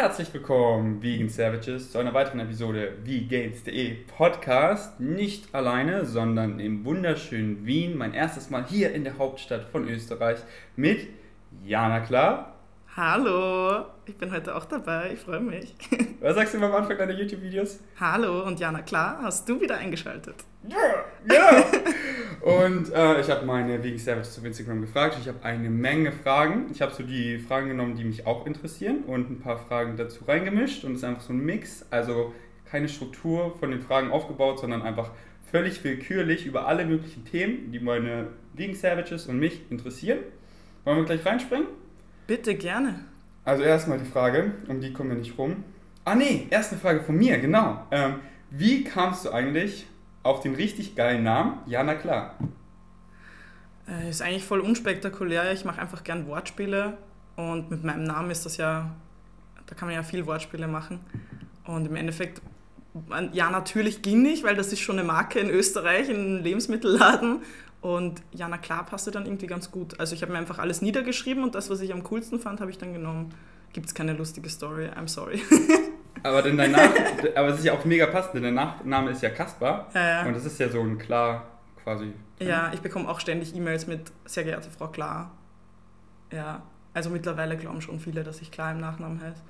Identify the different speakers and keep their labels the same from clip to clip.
Speaker 1: herzlich willkommen, Vegan Savages, zu einer weiteren Episode Vegans.de Podcast. Nicht alleine, sondern im wunderschönen Wien. Mein erstes Mal hier in der Hauptstadt von Österreich mit Jana Klar.
Speaker 2: Hallo, ich bin heute auch dabei, ich freue mich.
Speaker 1: Was sagst du immer am Anfang deiner YouTube-Videos?
Speaker 2: Hallo und Jana Klar, hast du wieder eingeschaltet?
Speaker 1: Ja, ja. und äh, ich habe meine Vegan Savages auf Instagram gefragt. Ich habe eine Menge Fragen. Ich habe so die Fragen genommen, die mich auch interessieren und ein paar Fragen dazu reingemischt. Und es ist einfach so ein Mix. Also keine Struktur von den Fragen aufgebaut, sondern einfach völlig willkürlich über alle möglichen Themen, die meine Vegan Savages und mich interessieren. Wollen wir gleich reinspringen?
Speaker 2: Bitte gerne.
Speaker 1: Also erstmal die Frage, um die kommen wir nicht rum. Ah nee, erste Frage von mir, genau. Ähm, wie kamst du eigentlich auf den richtig geilen Namen Jana Klar?
Speaker 2: Äh, ist eigentlich voll unspektakulär. Ich mache einfach gern Wortspiele und mit meinem Namen ist das ja, da kann man ja viel Wortspiele machen. Und im Endeffekt, ja, natürlich ging nicht, weil das ist schon eine Marke in Österreich, in einem Lebensmittelladen. Und Jana Klar passte dann irgendwie ganz gut. Also ich habe mir einfach alles niedergeschrieben und das, was ich am coolsten fand, habe ich dann genommen. Gibt es keine lustige Story, I'm sorry.
Speaker 1: Aber, denn dein Nach aber es ist ja auch mega passend, denn der Nachname ist ja Kaspar.
Speaker 2: Ja, ja.
Speaker 1: Und das ist ja so ein Klar quasi.
Speaker 2: Ja, ich bekomme auch ständig E-Mails mit sehr geehrte Frau Klar. Ja, also mittlerweile glauben schon viele, dass ich Klar im Nachnamen heiße.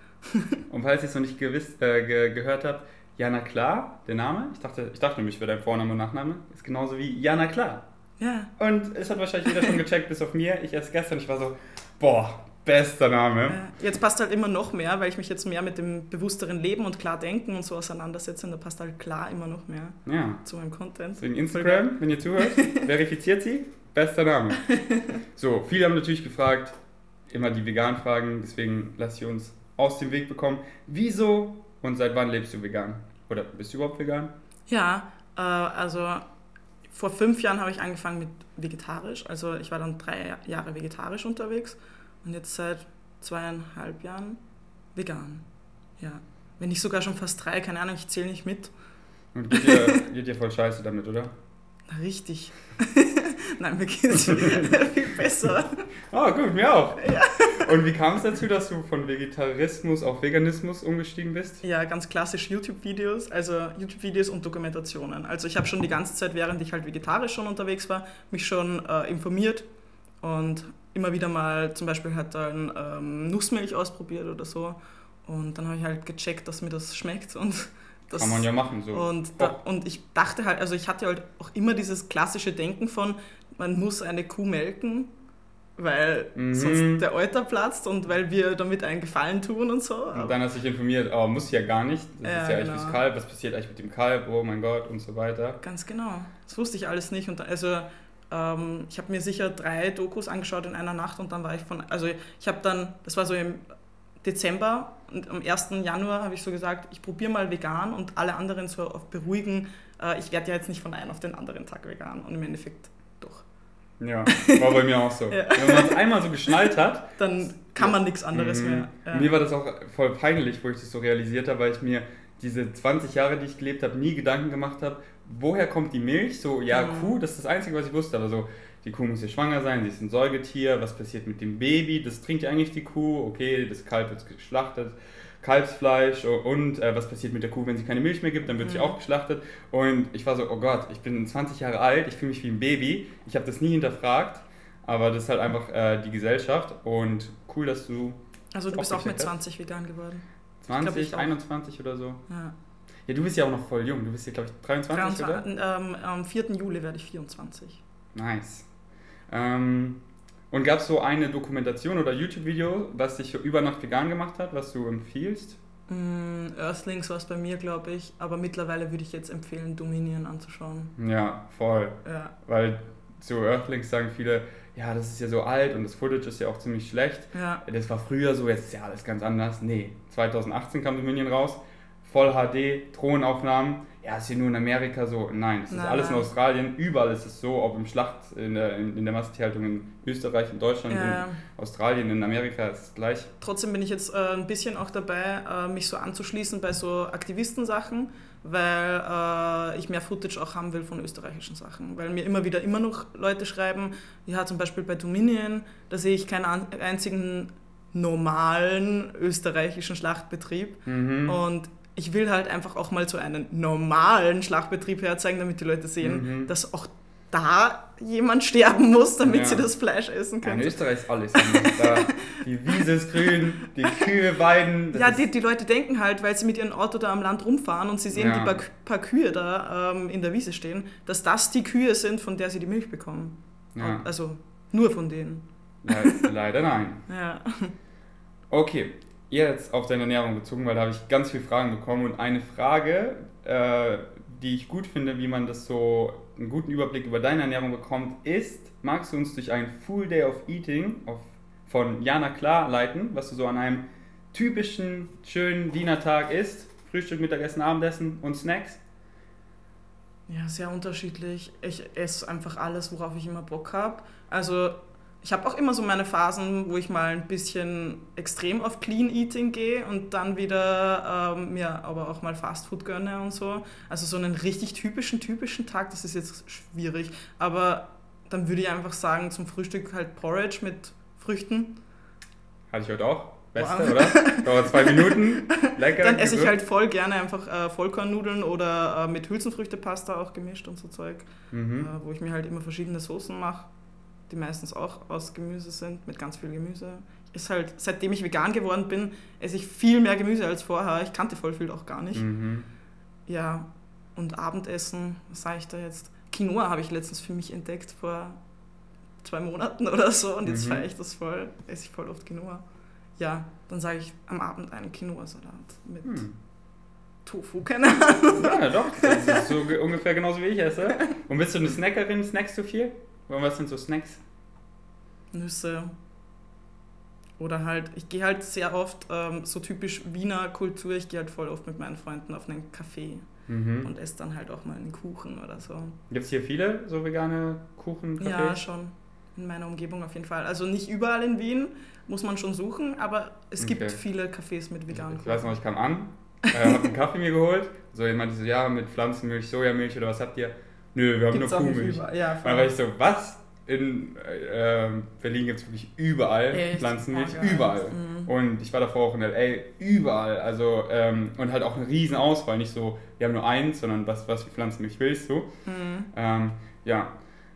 Speaker 1: Und falls ihr es noch nicht gewiss, äh, ge gehört habt, Jana Klar, der Name, ich dachte, ich dachte nämlich, wäre dein Vorname und Nachname, ist genauso wie Jana Klar.
Speaker 2: Ja.
Speaker 1: Und es hat wahrscheinlich jeder schon gecheckt, bis auf mir. Ich erst gestern, ich war so, boah, bester Name.
Speaker 2: Jetzt passt halt immer noch mehr, weil ich mich jetzt mehr mit dem bewussteren Leben und klar denken und so auseinandersetze. Und da passt halt klar immer noch mehr
Speaker 1: Ja.
Speaker 2: zu meinem Content.
Speaker 1: Deswegen Instagram, wenn ihr zuhört, verifiziert sie, bester Name. So, viele haben natürlich gefragt, immer die veganen Fragen, deswegen lass ich uns aus dem Weg bekommen. Wieso und seit wann lebst du vegan? Oder bist du überhaupt vegan?
Speaker 2: Ja, äh, also vor fünf Jahren habe ich angefangen mit vegetarisch. Also ich war dann drei Jahre vegetarisch unterwegs und jetzt seit zweieinhalb Jahren vegan. Ja. Wenn nicht sogar schon fast drei, keine Ahnung, ich zähle nicht mit.
Speaker 1: Und geht dir, geht dir voll scheiße damit, oder?
Speaker 2: Na, richtig. Nein, mir geht es viel besser.
Speaker 1: Ah, gut, mir auch. Und wie kam es dazu, dass du von Vegetarismus auf Veganismus umgestiegen bist?
Speaker 2: Ja, ganz klassisch YouTube-Videos, also YouTube-Videos und Dokumentationen. Also ich habe schon die ganze Zeit, während ich halt vegetarisch schon unterwegs war, mich schon äh, informiert und immer wieder mal zum Beispiel halt dann ähm, Nussmilch ausprobiert oder so. Und dann habe ich halt gecheckt, dass mir das schmeckt und das,
Speaker 1: Kann man ja machen, so.
Speaker 2: Und, da, und ich dachte halt, also ich hatte halt auch immer dieses klassische Denken von, man muss eine Kuh melken, weil
Speaker 1: Mhm.
Speaker 2: sonst der Euter platzt und weil wir damit einen Gefallen tun und so.
Speaker 1: Und dann hast du dich informiert, oh, muss ja gar nicht. Das
Speaker 2: Ja,
Speaker 1: ist ja echt
Speaker 2: genau.
Speaker 1: fürs Kalb, was passiert eigentlich mit dem Kalb, oh mein Gott und so weiter.
Speaker 2: Ganz genau. Das wusste ich alles nicht. Und da, also ähm, ich habe mir sicher drei Dokus angeschaut in einer Nacht und dann war ich von, also ich habe dann, das war so im Dezember und am 1. Januar habe ich so gesagt, ich probiere mal vegan und alle anderen so auf beruhigen, äh, ich werde ja jetzt nicht von einem auf den anderen Tag vegan und im Endeffekt doch.
Speaker 1: Ja, war bei mir auch so.
Speaker 2: Ja.
Speaker 1: Wenn man es einmal so geschnallt hat,
Speaker 2: Dann kann man nichts anderes
Speaker 1: Mhm.
Speaker 2: mehr. Ja.
Speaker 1: Mir war das auch voll peinlich, wo ich das so realisiert habe, weil ich mir diese 20 Jahre, die ich gelebt habe, nie Gedanken gemacht habe, woher kommt die Milch? So, ja,
Speaker 2: Mhm.
Speaker 1: Kuh, das ist das Einzige, was ich wusste. Aber so, die Kuh muss ja schwanger sein, sie ist ein Säugetier, was passiert mit dem Baby? Das trinkt ja eigentlich die Kuh, okay, das Kalb wird geschlachtet, Kalbsfleisch und äh, was passiert mit der Kuh, wenn sie keine Milch mehr gibt, dann wird sie
Speaker 2: Mhm.
Speaker 1: auch geschlachtet. Und ich war so, oh Gott, ich bin 20 Jahre alt, ich fühle mich wie ein Baby, ich habe das nie hinterfragt. Aber das ist halt einfach äh, die Gesellschaft und cool, dass du
Speaker 2: also du bist auch mit
Speaker 1: Aufgecheckt
Speaker 2: 20 vegan geworden.
Speaker 1: 20,
Speaker 2: ich auch.
Speaker 1: 21 oder so.
Speaker 2: Ja.
Speaker 1: Ja, du bist ja auch noch voll jung. Du bist ja, glaube ich, 23, oder?
Speaker 2: 23, ähm, am 4. Juli werde ich 24.
Speaker 1: Nice. Ähm, und gab es so eine Dokumentation oder YouTube-Video, was dich über Nacht vegan gemacht hat, was du empfiehlst?
Speaker 2: Mm, Earthlings war es bei mir, glaube ich, aber mittlerweile würde ich jetzt empfehlen, Dominion anzuschauen.
Speaker 1: Ja, voll.
Speaker 2: Ja,
Speaker 1: Weil zu Earthlings sagen viele, ja, das ist ja so alt und das Footage ist ja auch ziemlich schlecht.
Speaker 2: ja,
Speaker 1: Das war früher so, jetzt ist ja alles ganz anders. Nee, 2018 kam Dominion raus. Voll HD, Thronaufnahmen. Ja, ist hier nur in Amerika so. Nein, es ist alles in. Australien. Überall ist es so, ob im Schlacht, in der, in, in der Massentierhaltung in Österreich, in Deutschland,
Speaker 2: ja.
Speaker 1: in Australien, in Amerika ist es gleich.
Speaker 2: Trotzdem bin ich jetzt äh, ein bisschen auch dabei, äh, mich so anzuschließen bei so Aktivistensachen, weil äh, ich mehr Footage auch haben will von österreichischen Sachen. Weil mir immer wieder immer noch Leute schreiben, ja zum Beispiel bei Dominion, da sehe ich keinen einzigen normalen österreichischen Schlachtbetrieb. Mhm. Und ich will halt einfach auch mal so einen normalen Schlachtbetrieb herzeigen, damit die Leute sehen, mhm. dass auch da jemand sterben muss, damit ja. sie das Fleisch essen können.
Speaker 1: Ja, in Österreich ist alles da, Die Wiese ist grün, die Kühe weiden.
Speaker 2: Ja, die, die Leute denken halt, weil sie mit ihrem Auto da am Land rumfahren und sie sehen ja. die paar, paar Kühe da ähm, in der Wiese stehen, dass das die Kühe sind, von der sie die Milch bekommen. Ja. Also nur von denen.
Speaker 1: leider nein. Ja. Okay, jetzt auf deine Ernährung bezogen, weil da habe ich ganz viele Fragen bekommen und eine Frage, äh, die ich gut finde, wie man das so einen guten Überblick über deine Ernährung bekommt, ist, magst du uns durch ein Full Day of Eating auf, von Jana Klar leiten, was du so an einem typischen, schönen Wiener Tag isst? Frühstück, Mittagessen, Abendessen und Snacks?
Speaker 2: Ja, sehr unterschiedlich. Ich esse einfach alles, worauf ich immer Bock habe. Also ich habe auch immer so meine Phasen, wo ich mal ein bisschen extrem auf Clean Eating gehe und dann wieder ähm, mir aber auch mal Fast Food gönne und so. Also so einen richtig typischen, typischen Tag, das ist jetzt schwierig. Aber dann würde ich einfach sagen, zum Frühstück halt Porridge mit Früchten.
Speaker 1: Hatte ich heute auch. Beste, wow. oder? Dauert zwei Minuten. Lecker.
Speaker 2: Dann esse ich halt voll gerne einfach äh, Vollkornnudeln oder äh, mit Hülsenfrüchtepasta auch gemischt und so Zeug, mhm. äh, wo ich mir halt immer verschiedene Soßen mache die meistens auch aus Gemüse sind, mit ganz viel Gemüse. Ist halt, seitdem ich vegan geworden bin, esse ich viel mehr Gemüse als vorher. Ich kannte voll viel auch gar nicht. Mhm. Ja, und Abendessen, was sage ich da jetzt? Quinoa habe ich letztens für mich entdeckt vor zwei Monaten oder so und jetzt mhm. feiere ich das voll, esse ich voll oft Quinoa. Ja, dann sage ich am Abend einen Quinoa-Salat mit mhm. Tofu, keine Ahnung.
Speaker 1: Ja, doch, das ist so ungefähr genauso wie ich esse. Und bist du eine Snackerin? Snackst du viel? Und was sind so Snacks?
Speaker 2: Nüsse. Oder halt, ich gehe halt sehr oft, ähm, so typisch Wiener Kultur, ich gehe halt voll oft mit meinen Freunden auf einen Café mhm. und esse dann halt auch mal einen Kuchen oder so.
Speaker 1: Gibt es hier viele so vegane Kuchen?
Speaker 2: -Cafés? Ja, schon. In meiner Umgebung auf jeden Fall. Also nicht überall in Wien, muss man schon suchen, aber es okay. gibt viele Cafés mit veganen
Speaker 1: Kuchen. Ich weiß noch, ich kam an, äh, habe einen Kaffee mir geholt, so jemand so, ja, mit Pflanzenmilch, Sojamilch oder was habt ihr? Nö, wir haben Gibt's nur Kuhmilch. Ja, dann war ich so, was? In äh, Berlin gibt es wirklich überall Echt? Pflanzenmilch, oh, überall. Mhm. Und ich war davor auch in L.A., überall. Also, ähm, und halt auch eine riesen Auswahl, nicht so, wir haben nur eins, sondern was, was für Pflanzenmilch willst du. Mhm. Ähm, ja,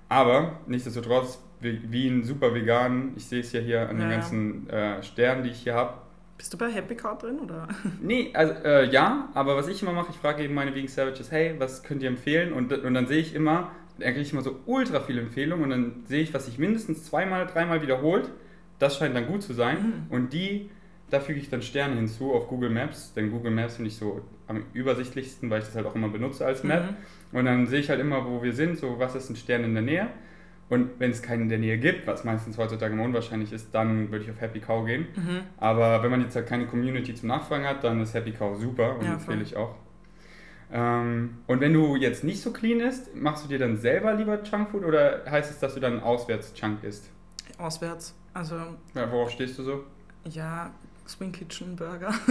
Speaker 1: aber nichtsdestotrotz, Wien super vegan. Ich sehe es ja hier an ja, den ganzen äh, Sternen, die ich hier habe.
Speaker 2: Bist du bei Happy Cow drin oder?
Speaker 1: Nee, also äh, ja, aber was ich immer mache, ich frage eben meine Vegan Savages, hey, was könnt ihr empfehlen? Und, und dann sehe ich immer, dann kriege ich immer so ultra viele Empfehlungen und dann sehe ich, was sich mindestens zweimal, dreimal wiederholt. Das scheint dann gut zu sein. Mhm. Und die, da füge ich dann Sterne hinzu auf Google Maps, denn Google Maps finde ich so am übersichtlichsten, weil ich das halt auch immer benutze als Map. Mhm. Und dann sehe ich halt immer, wo wir sind, so was ist ein Stern in der Nähe. Und wenn es keinen in der Nähe gibt, was meistens heutzutage unwahrscheinlich ist, dann würde ich auf Happy Cow gehen. Mhm. Aber wenn man jetzt halt keine Community zum Nachfragen hat, dann ist Happy Cow super und ja, empfehle ich auch. Ähm, und wenn du jetzt nicht so clean isst, machst du dir dann selber lieber Junkfood oder heißt es, dass du dann auswärts Junk isst?
Speaker 2: Auswärts. Also.
Speaker 1: Ja, worauf stehst du so?
Speaker 2: Ja, Swing Kitchen Burger.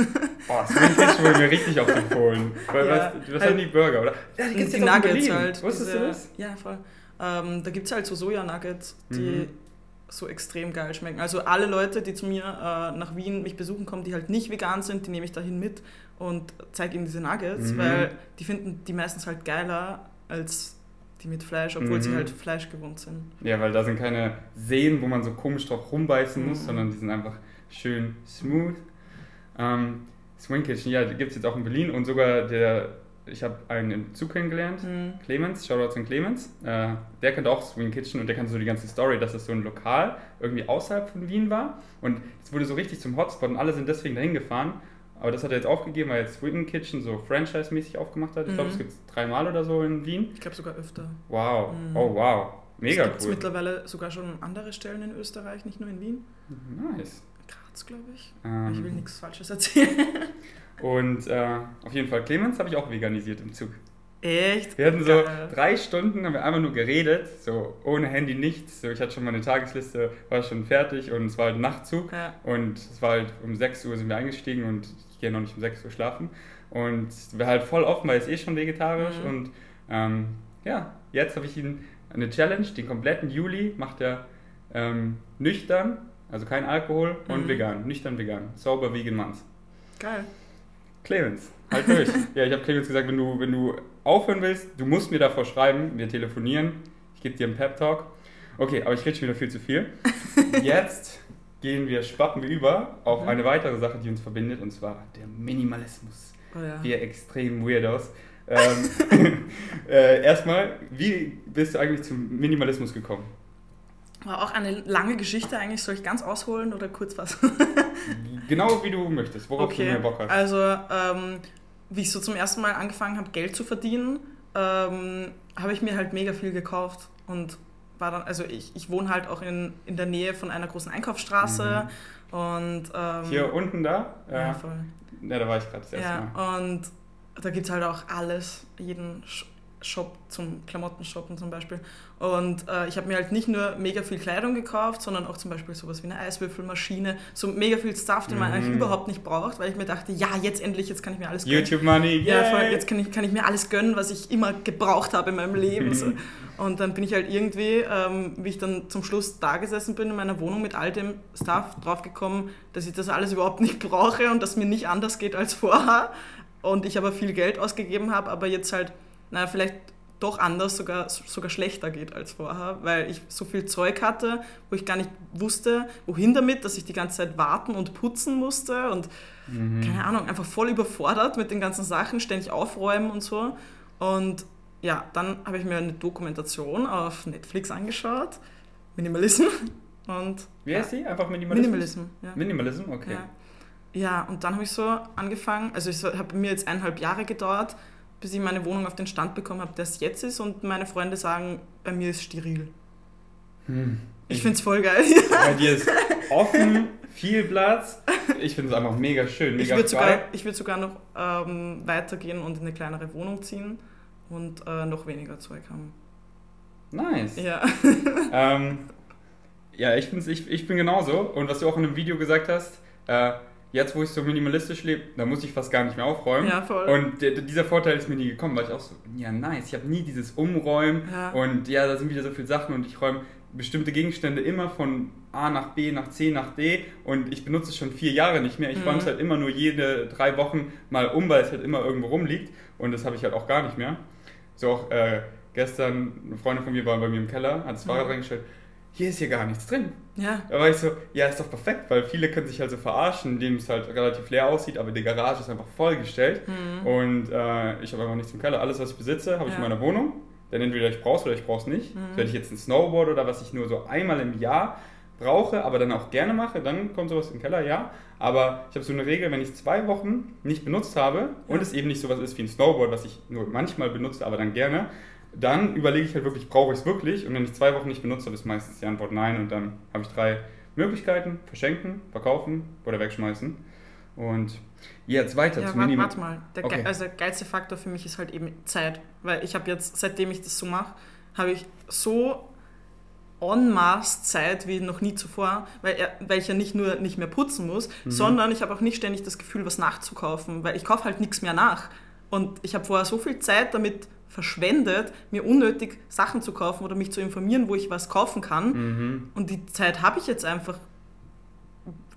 Speaker 1: Oh, Swing Kitchen wurde mir richtig auf den Polen. Weil, ja, was, was halt, haben die Burger, oder?
Speaker 2: Ja, die, die Nuggets halt. Wusstest diese, du das? Ja, voll. Ähm, da gibt es halt so Soja-Nuggets, die mhm. so extrem geil schmecken. Also alle Leute, die zu mir äh, nach Wien mich besuchen kommen, die halt nicht vegan sind, die nehme ich dahin mit und zeige ihnen diese Nuggets, mhm. weil die finden die meistens halt geiler als die mit Fleisch, obwohl mhm. sie halt Fleisch gewohnt sind.
Speaker 1: Ja, weil da sind keine Seen, wo man so komisch drauf rumbeißen muss, mhm. sondern die sind einfach schön smooth. Ähm, Swing Kitchen, ja, die gibt es jetzt auch in Berlin und sogar der ich habe einen im Zug kennengelernt, mhm. Clemens, Shoutouts an Clemens. Äh, der kennt auch Swing Kitchen und der kannte so die ganze Story, dass es so ein Lokal irgendwie außerhalb von Wien war. Und es wurde so richtig zum Hotspot und alle sind deswegen dahin gefahren. Aber das hat er jetzt aufgegeben, weil jetzt Swing Kitchen so franchise-mäßig aufgemacht hat. Ich glaube, es mhm. gibt es dreimal oder so in Wien.
Speaker 2: Ich glaube sogar öfter.
Speaker 1: Wow, mhm. oh wow, mega
Speaker 2: es cool. Es mittlerweile sogar schon andere Stellen in Österreich, nicht nur in Wien.
Speaker 1: Nice.
Speaker 2: Graz, glaube ich. Ähm. Ich will nichts Falsches erzählen.
Speaker 1: Und äh, auf jeden Fall, Clemens habe ich auch veganisiert im Zug.
Speaker 2: Echt?
Speaker 1: Wir hatten so Geil. drei Stunden, haben wir einfach nur geredet, so ohne Handy nichts. So, ich hatte schon meine Tagesliste, war schon fertig und es war halt Nachtzug. Ja. Und es war halt um 6 Uhr sind wir eingestiegen und ich gehe noch nicht um 6 Uhr schlafen. Und wir halt voll offen, weil es eh schon vegetarisch. Mhm. Und ähm, ja, jetzt habe ich ihn eine Challenge, den kompletten Juli macht er ähm, nüchtern Also kein Alkohol und
Speaker 2: Mhm.
Speaker 1: vegan. Nüchtern vegan. Sober Vegan Month.
Speaker 2: Geil.
Speaker 1: Clemens, halt durch. ja, ich habe Clemens gesagt, wenn du, wenn du aufhören willst, du musst mir davor schreiben, wir telefonieren, ich gebe dir einen Pep-Talk. Okay, aber ich rede schon wieder viel zu viel. Jetzt gehen wir, schwappen wir über auf
Speaker 2: Mhm.
Speaker 1: eine weitere Sache, die uns verbindet, und zwar der Minimalismus.
Speaker 2: Oh ja.
Speaker 1: Wir extrem Weirdos. Ähm, äh, erstmal, wie bist du eigentlich zum Minimalismus gekommen?
Speaker 2: War auch eine lange Geschichte eigentlich. Soll ich ganz ausholen oder kurz was?
Speaker 1: Genau wie du möchtest, worauf du mehr Bock hast.
Speaker 2: Also, ähm, wie ich so zum ersten Mal angefangen habe, Geld zu verdienen, ähm, habe ich mir halt mega viel gekauft und war dann, also ich, ich wohne halt auch in, in der Nähe von einer großen Einkaufsstraße und ähm,
Speaker 1: Mhm. Hier unten da?
Speaker 2: Ja,
Speaker 1: ja,
Speaker 2: voll.
Speaker 1: da war ich gerade das erste Mal.
Speaker 2: Ja, und da gibt es halt auch alles, jeden Shop zum Klamottenshoppen zum Beispiel. Und äh, ich habe mir halt nicht nur mega viel Kleidung gekauft, sondern auch zum Beispiel sowas wie eine Eiswürfelmaschine, so mega viel Stuff, den man
Speaker 1: Mhm.
Speaker 2: eigentlich überhaupt nicht braucht, weil ich mir dachte, ja, jetzt endlich, jetzt kann ich mir alles gönnen.
Speaker 1: YouTube Money,
Speaker 2: Ja,
Speaker 1: yay!
Speaker 2: voll, jetzt kann ich, kann ich mir alles gönnen, was ich immer gebraucht habe in meinem Leben. So. Und dann bin ich halt irgendwie, ähm, wie ich dann zum Schluss da gesessen bin in meiner Wohnung mit all dem Stuff, draufgekommen, dass ich das alles überhaupt nicht brauche und dass mir nicht anders geht als vorher. Und ich aber viel Geld ausgegeben habe, aber jetzt halt, naja, vielleicht doch anders, sogar, sogar schlechter geht als vorher, weil ich so viel Zeug hatte, wo ich gar nicht wusste, wohin damit, dass ich die ganze Zeit warten und putzen musste und
Speaker 1: Mhm.
Speaker 2: keine Ahnung, einfach voll überfordert mit den ganzen Sachen, ständig aufräumen und so. Und ja, dann habe ich mir eine Dokumentation auf Netflix angeschaut, Minimalism. Und
Speaker 1: Wie heißt die? Einfach Minimalismus?
Speaker 2: Minimalism, ja.
Speaker 1: Minimalism, okay.
Speaker 2: Ja. ja, und dann habe ich so angefangen, also es hat mir jetzt eineinhalb Jahre gedauert, bis ich meine Wohnung auf den Stand bekommen habe, der es jetzt ist. Und meine Freunde sagen, bei mir ist steril.
Speaker 1: Hm.
Speaker 2: Ich finde es voll geil.
Speaker 1: Bei dir ist offen, viel Platz. Ich finde es einfach mega schön,
Speaker 2: Ich
Speaker 1: mega
Speaker 2: würde sogar,
Speaker 1: frei.
Speaker 2: ich würd sogar noch ähm, weitergehen und in eine kleinere Wohnung ziehen und äh, noch weniger Zeug haben.
Speaker 1: Nice.
Speaker 2: Ja.
Speaker 1: Ähm, ja, ich, find's, ich, ich bin genauso. Und was du auch in einem Video gesagt hast, äh, jetzt wo ich so minimalistisch lebe, da muss ich fast gar nicht mehr aufräumen.
Speaker 2: Ja, voll.
Speaker 1: Und dieser Vorteil ist mir nie gekommen, weil ich auch so, ja nice, ich habe nie dieses Umräumen
Speaker 2: Ja.
Speaker 1: und ja, da sind wieder so viele Sachen und ich räume bestimmte Gegenstände immer von A nach B, nach C, nach D und ich benutze es schon vier Jahre nicht mehr. Ich
Speaker 2: Mhm.
Speaker 1: räume es halt immer nur jede drei Wochen mal um, weil es halt immer irgendwo rumliegt und das habe ich halt auch gar nicht mehr. So auch äh, gestern, eine Freundin von mir war bei mir im Keller, hat das Fahrrad
Speaker 2: Mhm.
Speaker 1: reingestellt, hier ist hier gar nichts drin.
Speaker 2: Ja.
Speaker 1: Da war ich so, ja, ist doch perfekt, weil viele können sich halt so verarschen, indem es halt relativ leer aussieht, aber die Garage ist einfach vollgestellt.
Speaker 2: Mhm.
Speaker 1: Und äh, ich habe einfach nichts im Keller. Alles, was ich besitze, habe ich in
Speaker 2: Ja.
Speaker 1: meiner Wohnung. Denn entweder ich brauche es oder ich brauche es nicht.
Speaker 2: Mhm.
Speaker 1: Wenn ich jetzt ein Snowboard oder was ich nur so einmal im Jahr brauche, aber dann auch gerne mache, dann kommt sowas im Keller, ja. Aber ich habe so eine Regel, wenn ich zwei Wochen nicht benutzt habe und
Speaker 2: Ja.
Speaker 1: es eben nicht sowas ist wie ein Snowboard, was ich nur manchmal benutze, aber dann gerne, dann überlege ich halt wirklich, brauche ich es wirklich? Und wenn ich zwei Wochen nicht benutzt habe, ist meistens die Antwort nein. Und dann habe ich drei Möglichkeiten: verschenken, verkaufen oder wegschmeißen. Und jetzt weiter
Speaker 2: Ja,
Speaker 1: zum
Speaker 2: warte,
Speaker 1: Minimum.
Speaker 2: warte mal. Der,
Speaker 1: Okay.
Speaker 2: ge also geilste Faktor für mich ist halt eben Zeit. Weil ich habe jetzt, seitdem ich das so mache, habe ich so en masse Zeit wie noch nie zuvor, weil, er, weil ich ja nicht nur nicht mehr putzen muss,
Speaker 1: Mhm.
Speaker 2: sondern ich habe auch nicht ständig das Gefühl, was nachzukaufen, weil ich kaufe halt nichts mehr nach. Und ich habe vorher so viel Zeit damit verschwendet, mir unnötig Sachen zu kaufen oder mich zu informieren, wo ich was kaufen kann.
Speaker 1: Mhm.
Speaker 2: Und die Zeit habe ich jetzt einfach.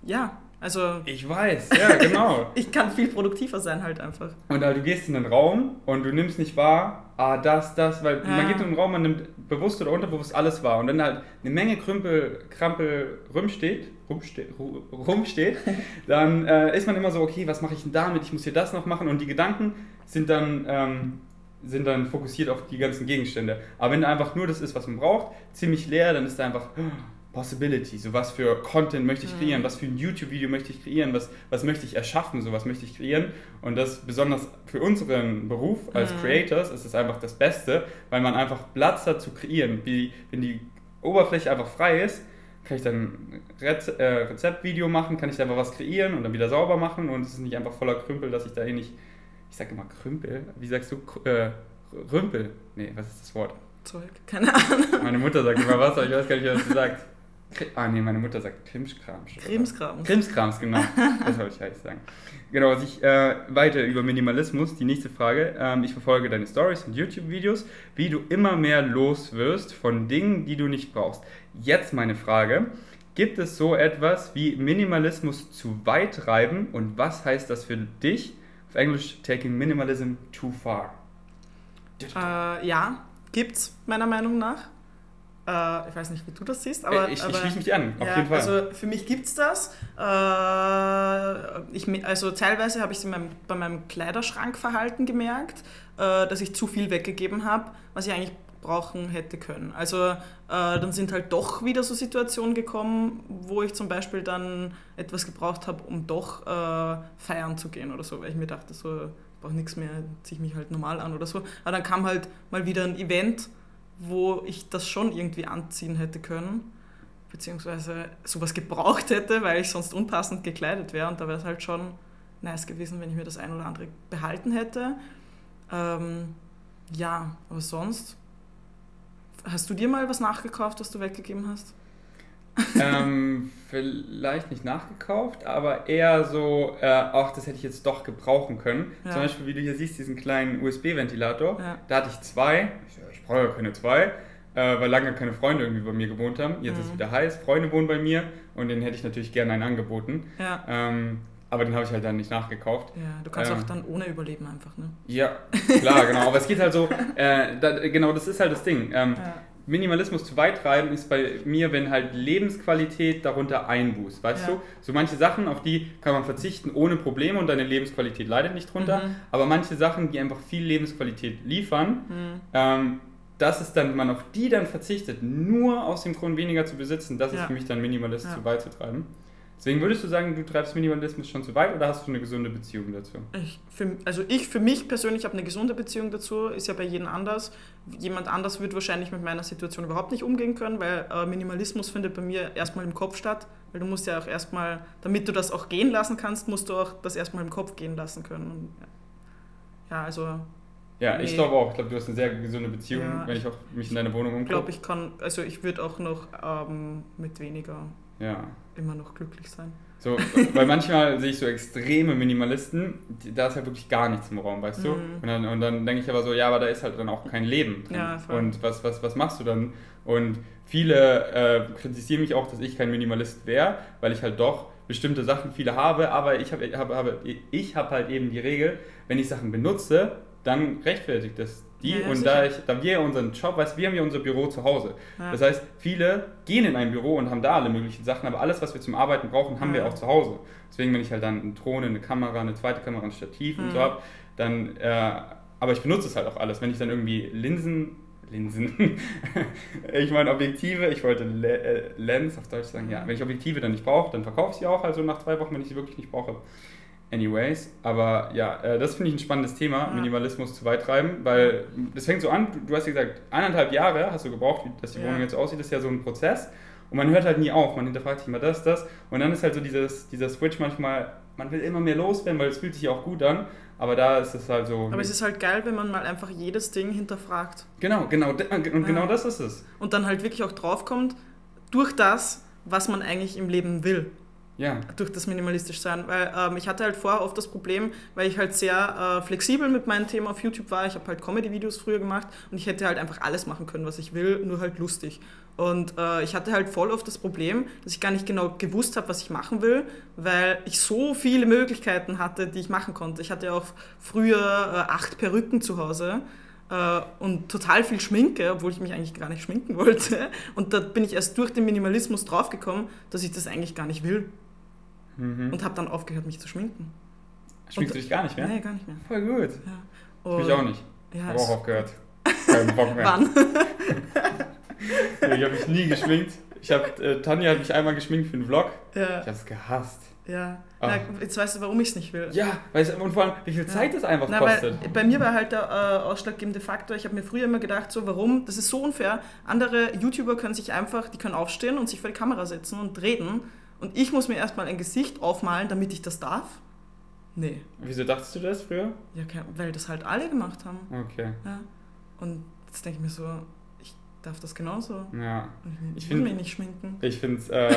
Speaker 2: Ja, also
Speaker 1: Ich weiß, ja, genau.
Speaker 2: ich kann viel produktiver sein halt einfach.
Speaker 1: Und halt, du gehst in den Raum und du nimmst nicht wahr, ah, das, das, weil
Speaker 2: Ja.
Speaker 1: man geht in den Raum, man nimmt bewusst oder unterbewusst alles wahr. Und wenn halt eine Menge Krümpel, Krampel rumsteht, rumsteht, ru- rumsteht dann äh, ist man immer so, okay, was mache ich denn damit? Ich muss hier das noch machen. Und die Gedanken sind dann, ähm, sind dann fokussiert auf die ganzen Gegenstände. Aber wenn einfach nur das ist, was man braucht, ziemlich leer, dann ist da einfach Possibility. So was für Content möchte ich
Speaker 2: Mhm.
Speaker 1: kreieren, was für ein YouTube-Video möchte ich kreieren, was, was möchte ich erschaffen, so was möchte ich kreieren. Und das besonders für unseren Beruf als
Speaker 2: Mhm.
Speaker 1: Creators ist es einfach das Beste, weil man einfach Platz hat zu kreieren. Wie, wenn die Oberfläche einfach frei ist, kann ich dann ein Rez äh, Rezeptvideo machen, kann ich da einfach was kreieren und dann wieder sauber machen und es ist nicht einfach voller Krümpel, dass ich da eh nicht, ich sag immer Krümpel, wie sagst du, äh, Rümpel? Nee, was ist das Wort?
Speaker 2: Zeug, keine Ahnung.
Speaker 1: Meine Mutter sagt immer was, aber ich weiß gar nicht, was sie sagt. Ah nee, meine Mutter sagt Krimskrams.
Speaker 2: Krimskrams.
Speaker 1: Krimskrams, genau. Das wollte ich eigentlich sagen. Genau, also ich, äh, weiter über Minimalismus. Die nächste Frage. Ähm, ich verfolge deine Stories und YouTube-Videos, wie du immer mehr los wirst von Dingen, die du nicht brauchst. Jetzt meine Frage. Gibt es so etwas wie Minimalismus zu weit treiben und was heißt das für dich? Auf Englisch, taking minimalism too far.
Speaker 2: Äh, ja, gibt's meiner Meinung nach. Äh, ich weiß nicht, wie du das siehst, aber.
Speaker 1: Äh, ich,
Speaker 2: aber,
Speaker 1: ich schließe mich an, auf
Speaker 2: ja,
Speaker 1: jeden Fall.
Speaker 2: Also für mich gibt es das. Äh, ich, also teilweise habe ich es meinem, bei meinem Kleiderschrankverhalten gemerkt, äh, dass ich zu viel weggegeben habe, was ich eigentlich brauchen hätte können. Also äh, dann sind halt doch wieder so Situationen gekommen, wo ich zum Beispiel dann etwas gebraucht habe, um doch äh, feiern zu gehen oder so, weil ich mir dachte, so, brauche nichts mehr, ziehe ich mich halt normal an oder so. Aber dann kam halt mal wieder ein Event, wo ich das schon irgendwie anziehen hätte können, beziehungsweise sowas gebraucht hätte, weil ich sonst unpassend gekleidet wäre und da wäre es halt schon nice gewesen, wenn ich mir das ein oder andere behalten hätte. Ähm, ja, aber sonst Hast du dir mal was nachgekauft, was du weggegeben hast?
Speaker 1: ähm, vielleicht nicht nachgekauft, aber eher so, äh, ach, das hätte ich jetzt doch gebrauchen können. Ja. Zum Beispiel, wie du hier siehst, diesen kleinen USB-Ventilator. Ja. Da hatte ich zwei. Ich, ich brauche ja keine zwei, äh, weil lange keine Freunde irgendwie bei mir gewohnt haben. Jetzt mhm. ist es wieder heiß, Freunde wohnen bei mir und den hätte ich natürlich gerne einen angeboten. Ja. Ähm, aber den habe ich halt dann nicht nachgekauft.
Speaker 2: Ja, du kannst ähm, auch dann ohne überleben einfach, ne?
Speaker 1: Ja, klar, genau. Aber es geht halt so, äh, da, genau, das ist halt das Ding. Ähm, ja. Minimalismus zu weit treiben ist bei mir, wenn halt Lebensqualität darunter einbußt, weißt ja. du? So manche Sachen, auf die kann man verzichten ohne Probleme und deine Lebensqualität leidet nicht drunter. Mhm. Aber manche Sachen, die einfach viel Lebensqualität liefern, mhm. ähm, das ist dann, wenn man auf die dann verzichtet, nur aus dem Grund weniger zu besitzen, das ja. ist für mich dann Minimalist zu weit zu treiben. Deswegen würdest du sagen, du treibst Minimalismus schon zu weit oder hast du eine gesunde Beziehung dazu?
Speaker 2: Ich, für, also ich für mich persönlich habe eine gesunde Beziehung dazu, ist ja bei jedem anders. Jemand anders wird wahrscheinlich mit meiner Situation überhaupt nicht umgehen können, weil äh, Minimalismus findet bei mir erstmal im Kopf statt. Weil du musst ja auch erstmal, damit du das auch gehen lassen kannst, musst du auch das erstmal im Kopf gehen lassen können. Und, ja. ja, also
Speaker 1: ja, nee. ich glaube auch. Ich glaube, du hast eine sehr gesunde Beziehung, ja, wenn ich auch mich in deine Wohnung umgucke.
Speaker 2: Ich glaube, ich kann, also ich würde auch noch ähm, mit weniger ja. Immer noch glücklich sein.
Speaker 1: So, weil manchmal sehe ich so extreme Minimalisten, da ist halt wirklich gar nichts im Raum, weißt du? Mhm. Und dann, und dann denke ich aber so, ja, aber da ist halt dann auch kein Leben drin. Ja, und was, was, was machst du dann? Und viele äh, kritisieren mich auch, dass ich kein Minimalist wäre, weil ich halt doch bestimmte Sachen viele habe, aber ich habe hab, hab, ich hab halt eben die Regel, wenn ich Sachen benutze, dann rechtfertigt das die. Ja, und da, ich, da wir unseren Job, weißt wir haben ja unser Büro zu Hause. Ja. Das heißt, viele gehen in ein Büro und haben da alle möglichen Sachen, aber alles, was wir zum Arbeiten brauchen, haben ja. wir auch zu Hause. Deswegen, wenn ich halt dann eine Drohne, eine Kamera, eine zweite Kamera, ein Stativ und so habe, dann, äh, aber ich benutze es halt auch alles. Wenn ich dann irgendwie Linsen Linsen. ich meine Objektive, ich wollte äh, Lens auf Deutsch sagen, ja. Wenn ich Objektive dann nicht brauche, dann verkaufe ich sie auch, also nach zwei Wochen, wenn ich sie wirklich nicht brauche. Anyways, aber ja, äh, das finde ich ein spannendes Thema, ja. Minimalismus zu weit treiben, weil das fängt so an, du, hast ja gesagt, eineinhalb Jahre hast du gebraucht, dass die ja. Wohnung jetzt aussieht, das ist ja so ein Prozess und man hört halt nie auf, man hinterfragt sich immer das, das und dann ist halt so dieses, dieser Switch manchmal, man will immer mehr loswerden, weil es fühlt sich ja auch gut an, aber da ist es halt so...
Speaker 2: Aber es ist halt geil, wenn man mal einfach jedes Ding hinterfragt.
Speaker 1: Genau, genau, und ja. genau das ist es.
Speaker 2: Und dann halt wirklich auch draufkommt, durch das, was man eigentlich im Leben will. Ja. Durch das minimalistisch sein. Weil ähm, ich hatte halt vorher oft das Problem, weil ich halt sehr äh, flexibel mit meinem Thema auf YouTube war. Ich habe halt Comedy-Videos früher gemacht und ich hätte halt einfach alles machen können, was ich will, nur halt lustig. Und äh, ich hatte halt voll oft das Problem, dass ich gar nicht genau gewusst habe, was ich machen will, weil ich so viele Möglichkeiten hatte, die ich machen konnte. Ich hatte auch früher äh, acht Perücken zu Hause äh, und total viel Schminke, obwohl ich mich eigentlich gar nicht schminken wollte. Und da bin ich erst durch den Minimalismus draufgekommen, dass ich das eigentlich gar nicht will mhm. und habe dann aufgehört, mich zu schminken.
Speaker 1: Schminkst du dich gar nicht mehr?
Speaker 2: Nee, gar nicht mehr.
Speaker 1: Voll gut. Ja. Ich auch nicht. Ja, habe auch aufgehört. Keinen Bock mehr. Wann? ich habe mich nie geschminkt. Ich hab, äh, Tanja hat mich einmal geschminkt für einen Vlog. Ja. Ich habe es gehasst.
Speaker 2: Ja, Na, jetzt weißt du, warum ich es nicht will.
Speaker 1: Ja, weil und vor allem, wie viel Zeit ja. das einfach Na, kostet.
Speaker 2: bei mir war halt der äh, ausschlaggebende Faktor, ich habe mir früher immer gedacht, so warum, das ist so unfair, andere YouTuber können sich einfach, die können aufstehen und sich vor die Kamera setzen und reden und ich muss mir erstmal ein Gesicht aufmalen, damit ich das darf? Nee.
Speaker 1: Wieso dachtest du das früher?
Speaker 2: Ja, weil das halt alle gemacht haben.
Speaker 1: Okay.
Speaker 2: Ja. Und jetzt denke ich mir so, ich darf das genauso.
Speaker 1: Ja.
Speaker 2: Ich, ich will mich nicht schminken.
Speaker 1: Ich finde es äh,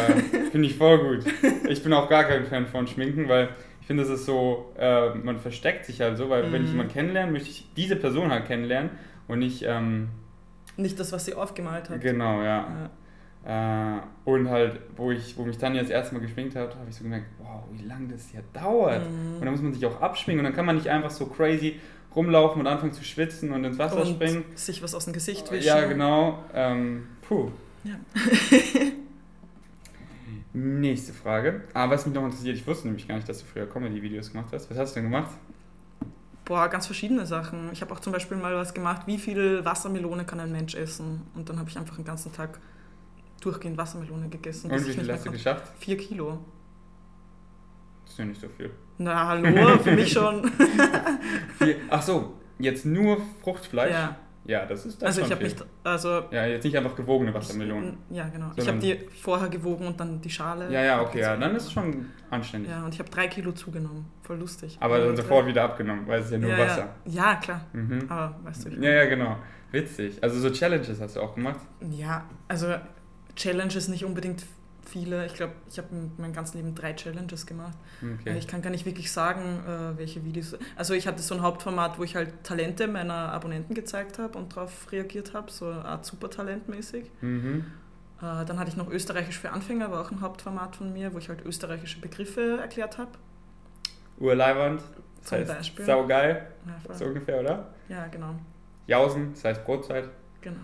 Speaker 1: find ich voll gut. Ich bin auch gar kein Fan von Schminken, weil ich finde, es ist so, äh, man versteckt sich halt so, weil mm. wenn ich mhm. jemanden kennenlerne, möchte ich diese Person halt kennenlernen und nicht. Ähm,
Speaker 2: nicht das, was sie aufgemalt hat.
Speaker 1: Genau, ja. ja. Äh, und halt, wo ich, wo mich Tanja das erste Mal geschminkt hat, habe ich so gemerkt, wow, wie lange das hier dauert.
Speaker 2: Mhm.
Speaker 1: Und dann muss man sich auch abschminken und dann kann man nicht einfach so crazy rumlaufen und anfangen zu schwitzen und ins Wasser
Speaker 2: und
Speaker 1: springen.
Speaker 2: sich was aus dem Gesicht wischen.
Speaker 1: Ja, genau. Ähm, puh.
Speaker 2: Ja.
Speaker 1: Nächste Frage. Aber was mich noch interessiert, ich wusste nämlich gar nicht, dass du früher Comedy-Videos gemacht hast. Was hast du denn gemacht?
Speaker 2: Boah, ganz verschiedene Sachen. Ich habe auch zum Beispiel mal was gemacht, wie viel Wassermelone kann ein Mensch essen? Und dann habe ich einfach den ganzen Tag durchgehend Wassermelone gegessen.
Speaker 1: Und wie viel hast du geschafft?
Speaker 2: Vier Kilo.
Speaker 1: Das ist ja nicht so viel.
Speaker 2: Na, hallo, für mich schon.
Speaker 1: Ach so, jetzt nur Fruchtfleisch?
Speaker 2: Ja,
Speaker 1: Ja, das ist das
Speaker 2: also ich habe nicht, also
Speaker 1: Ja, jetzt nicht einfach gewogene Wassermelonen.
Speaker 2: Ja, genau. Ich habe die vorher gewogen und dann die Schale.
Speaker 1: Ja, ja, okay, ja, dann ist es schon anständig.
Speaker 2: Ja, und ich habe drei Kilo zugenommen. Voll lustig.
Speaker 1: Aber dann sofort wieder abgenommen, weil es ja nur
Speaker 2: ja,
Speaker 1: Wasser.
Speaker 2: Ja. ja, klar.
Speaker 1: Mhm.
Speaker 2: Aber weißt du,
Speaker 1: Ja, ja, genau. Witzig. Also so Challenges hast du auch gemacht.
Speaker 2: Ja, also Challenges nicht unbedingt viele. Ich glaube, ich habe mein ganzes Leben drei Challenges gemacht.
Speaker 1: Okay.
Speaker 2: Ich kann gar nicht wirklich sagen, äh, welche Videos. Also ich hatte so ein Hauptformat, wo ich halt Talente meiner Abonnenten gezeigt habe und darauf reagiert habe, so eine Art Supertalent-mäßig.
Speaker 1: Mhm.
Speaker 2: Äh, dann hatte ich noch Österreichisch für Anfänger, war auch ein Hauptformat von mir, wo ich halt österreichische Begriffe erklärt habe.
Speaker 1: Urleiwand. Das
Speaker 2: Zum
Speaker 1: heißt,
Speaker 2: Beispiel.
Speaker 1: saugeil,
Speaker 2: Ja,
Speaker 1: so ungefähr, oder?
Speaker 2: ja, genau.
Speaker 1: Jausen, das heißt Brotzeit.
Speaker 2: genau.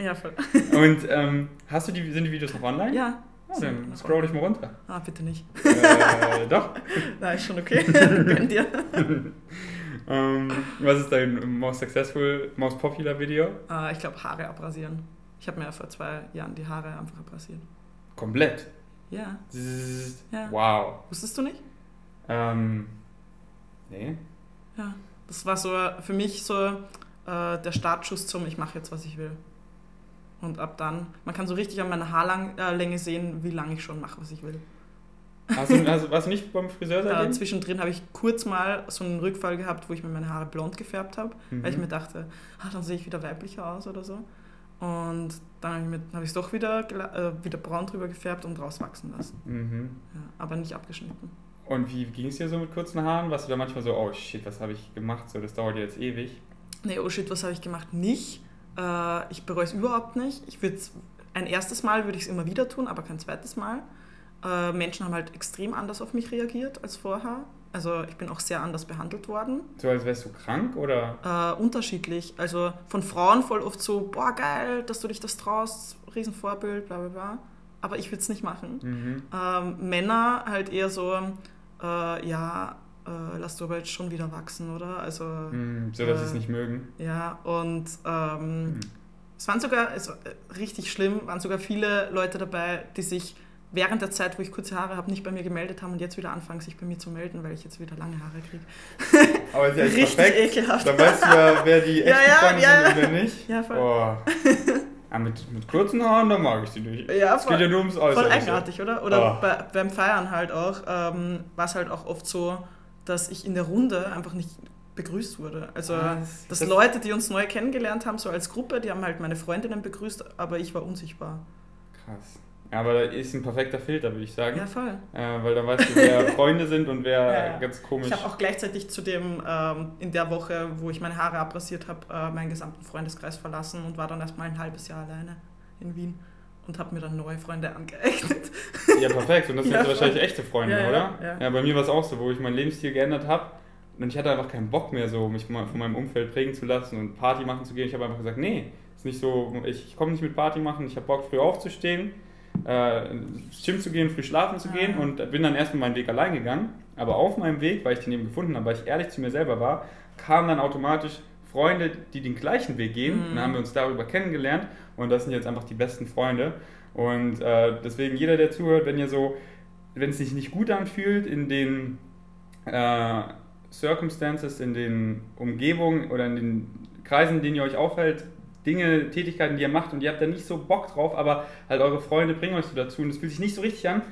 Speaker 2: Ja, voll.
Speaker 1: Und ähm, hast du die, sind die Videos noch online?
Speaker 2: Ja.
Speaker 1: Ah, dann scroll dich mal runter.
Speaker 2: Ah, bitte nicht.
Speaker 1: äh, doch.
Speaker 2: Na, ist schon okay. Gönn dir.
Speaker 1: Ähm, was ist dein most successful, most popular Video?
Speaker 2: Äh, ich glaube, Haare abrasieren. Ich habe mir ja vor zwei Jahren die Haare einfach abrasiert.
Speaker 1: Komplett.
Speaker 2: Ja.
Speaker 1: Zzz.
Speaker 2: Ja.
Speaker 1: Wow.
Speaker 2: Wusstest du nicht?
Speaker 1: Ähm, nee.
Speaker 2: Ja. Das war so für mich so äh, der Startschuss zum Ich mache jetzt, was ich will. Und ab dann, man kann so richtig an meiner Haarlänge Länge sehen, wie lange ich schon mache, was ich will.
Speaker 1: Du, hast, warst du nicht beim Friseur
Speaker 2: Äh,
Speaker 1: seitdem?
Speaker 2: zwischendrin habe ich kurz mal so einen Rückfall gehabt, wo ich mir meine Haare blond gefärbt habe, weil ich
Speaker 1: Mhm.
Speaker 2: mir dachte, ah, dann sehe ich wieder weiblicher aus oder so. Und dann habe ich es doch wieder, äh, wieder braun drüber gefärbt und rauswachsen lassen.
Speaker 1: Mhm.
Speaker 2: Ja, aber nicht abgeschnitten.
Speaker 1: Und wie ging es dir so mit kurzen Haaren? Warst du da manchmal so, oh shit, was habe ich gemacht? So, das dauert jetzt ewig.
Speaker 2: Nee, oh shit, was habe ich gemacht? Nicht. Äh, ich bereue es überhaupt nicht. Ich würde ein erstes Mal würde ich es immer wieder tun, aber kein zweites Mal. Äh, Menschen haben halt extrem anders auf mich reagiert als vorher. Also ich bin auch sehr anders behandelt worden.
Speaker 1: So, als wärst du krank oder?
Speaker 2: Äh, unterschiedlich. Also von Frauen voll oft so, boah geil, dass du dich das traust, Riesenvorbild, bla bla bla. Aber ich würde es nicht machen.
Speaker 1: Mhm.
Speaker 2: Ähm, Männer halt eher so, äh, ja, äh, lass du aber jetzt schon wieder wachsen, oder? Also
Speaker 1: Mhm, so, dass sie es
Speaker 2: Äh,
Speaker 1: nicht mögen.
Speaker 2: ja, und ähm,
Speaker 1: Mhm.
Speaker 2: es waren sogar, es war äh, richtig schlimm, waren sogar viele Leute dabei, die sich während der Zeit, wo ich kurze Haare habe, nicht bei mir gemeldet haben und jetzt wieder anfangen, sich bei mir zu melden, weil ich jetzt wieder lange Haare kriege.
Speaker 1: Aber ist ja echt
Speaker 2: Richtig
Speaker 1: perfekt.
Speaker 2: ekelhaft.
Speaker 1: Dann weißt du ja, wer die
Speaker 2: Ja,
Speaker 1: echten
Speaker 2: ja,
Speaker 1: Freunde
Speaker 2: ja,
Speaker 1: sind und wer nicht.
Speaker 2: Ja, voll.
Speaker 1: Oh. Ja, mit, mit kurzen Haaren, da mag ich sie nicht.
Speaker 2: Ja,
Speaker 1: Es geht ja nur ums
Speaker 2: Voll
Speaker 1: Äußerliche.
Speaker 2: eigenartig, oder? Oder
Speaker 1: Oh.
Speaker 2: bei, beim Feiern halt auch, ähm, war es halt auch oft so, dass ich in der Runde einfach nicht begrüßt wurde. Also,
Speaker 1: Ah, das-
Speaker 2: dass
Speaker 1: das-
Speaker 2: Leute, die uns neu kennengelernt haben, so als Gruppe, die haben halt meine Freundinnen begrüßt, aber ich war unsichtbar.
Speaker 1: Krass. Ja, aber da ist ein perfekter Filter, würde ich sagen.
Speaker 2: Ja, voll.
Speaker 1: Äh, weil dann weißt du, wer Freunde sind und wer
Speaker 2: Ja, ja.
Speaker 1: ganz komisch.
Speaker 2: Ich habe auch gleichzeitig zu dem, ähm, in der Woche, wo ich meine Haare abrasiert habe, äh, meinen gesamten Freundeskreis verlassen und war dann erstmal ein halbes Jahr alleine in Wien und habe mir dann neue Freunde angeeignet.
Speaker 1: Ja, perfekt. Und das sind
Speaker 2: Ja,
Speaker 1: jetzt
Speaker 2: voll.
Speaker 1: wahrscheinlich echte Freunde,
Speaker 2: Ja,
Speaker 1: oder?
Speaker 2: ja.
Speaker 1: Ja, bei mir war es auch so, wo ich meinen Lebensstil geändert habe. Und ich hatte einfach keinen Bock mehr, so mich mal von meinem Umfeld prägen zu lassen und Party machen zu gehen. Ich habe einfach gesagt, nee, ist nicht so, ich, ich komme nicht mit Party machen, ich habe Bock, früh aufzustehen, äh, ins Gym zu gehen, früh schlafen zu gehen und bin dann erstmal meinen Weg allein gegangen. Aber auf meinem Weg, weil ich den eben gefunden habe, weil ich ehrlich zu mir selber war, kamen dann automatisch Freunde, die den gleichen Weg gehen.
Speaker 2: Mhm.
Speaker 1: Und dann haben wir uns darüber kennengelernt und das sind jetzt einfach die besten Freunde. Und äh, deswegen jeder, der zuhört, wenn ihr so, wenn es sich nicht gut anfühlt in den äh, Circumstances, in den Umgebungen oder in den Kreisen, in denen ihr euch aufhält, Dinge, Tätigkeiten, die ihr macht und ihr habt da nicht so Bock drauf, aber halt eure Freunde bringen euch so dazu und es fühlt sich nicht so richtig an.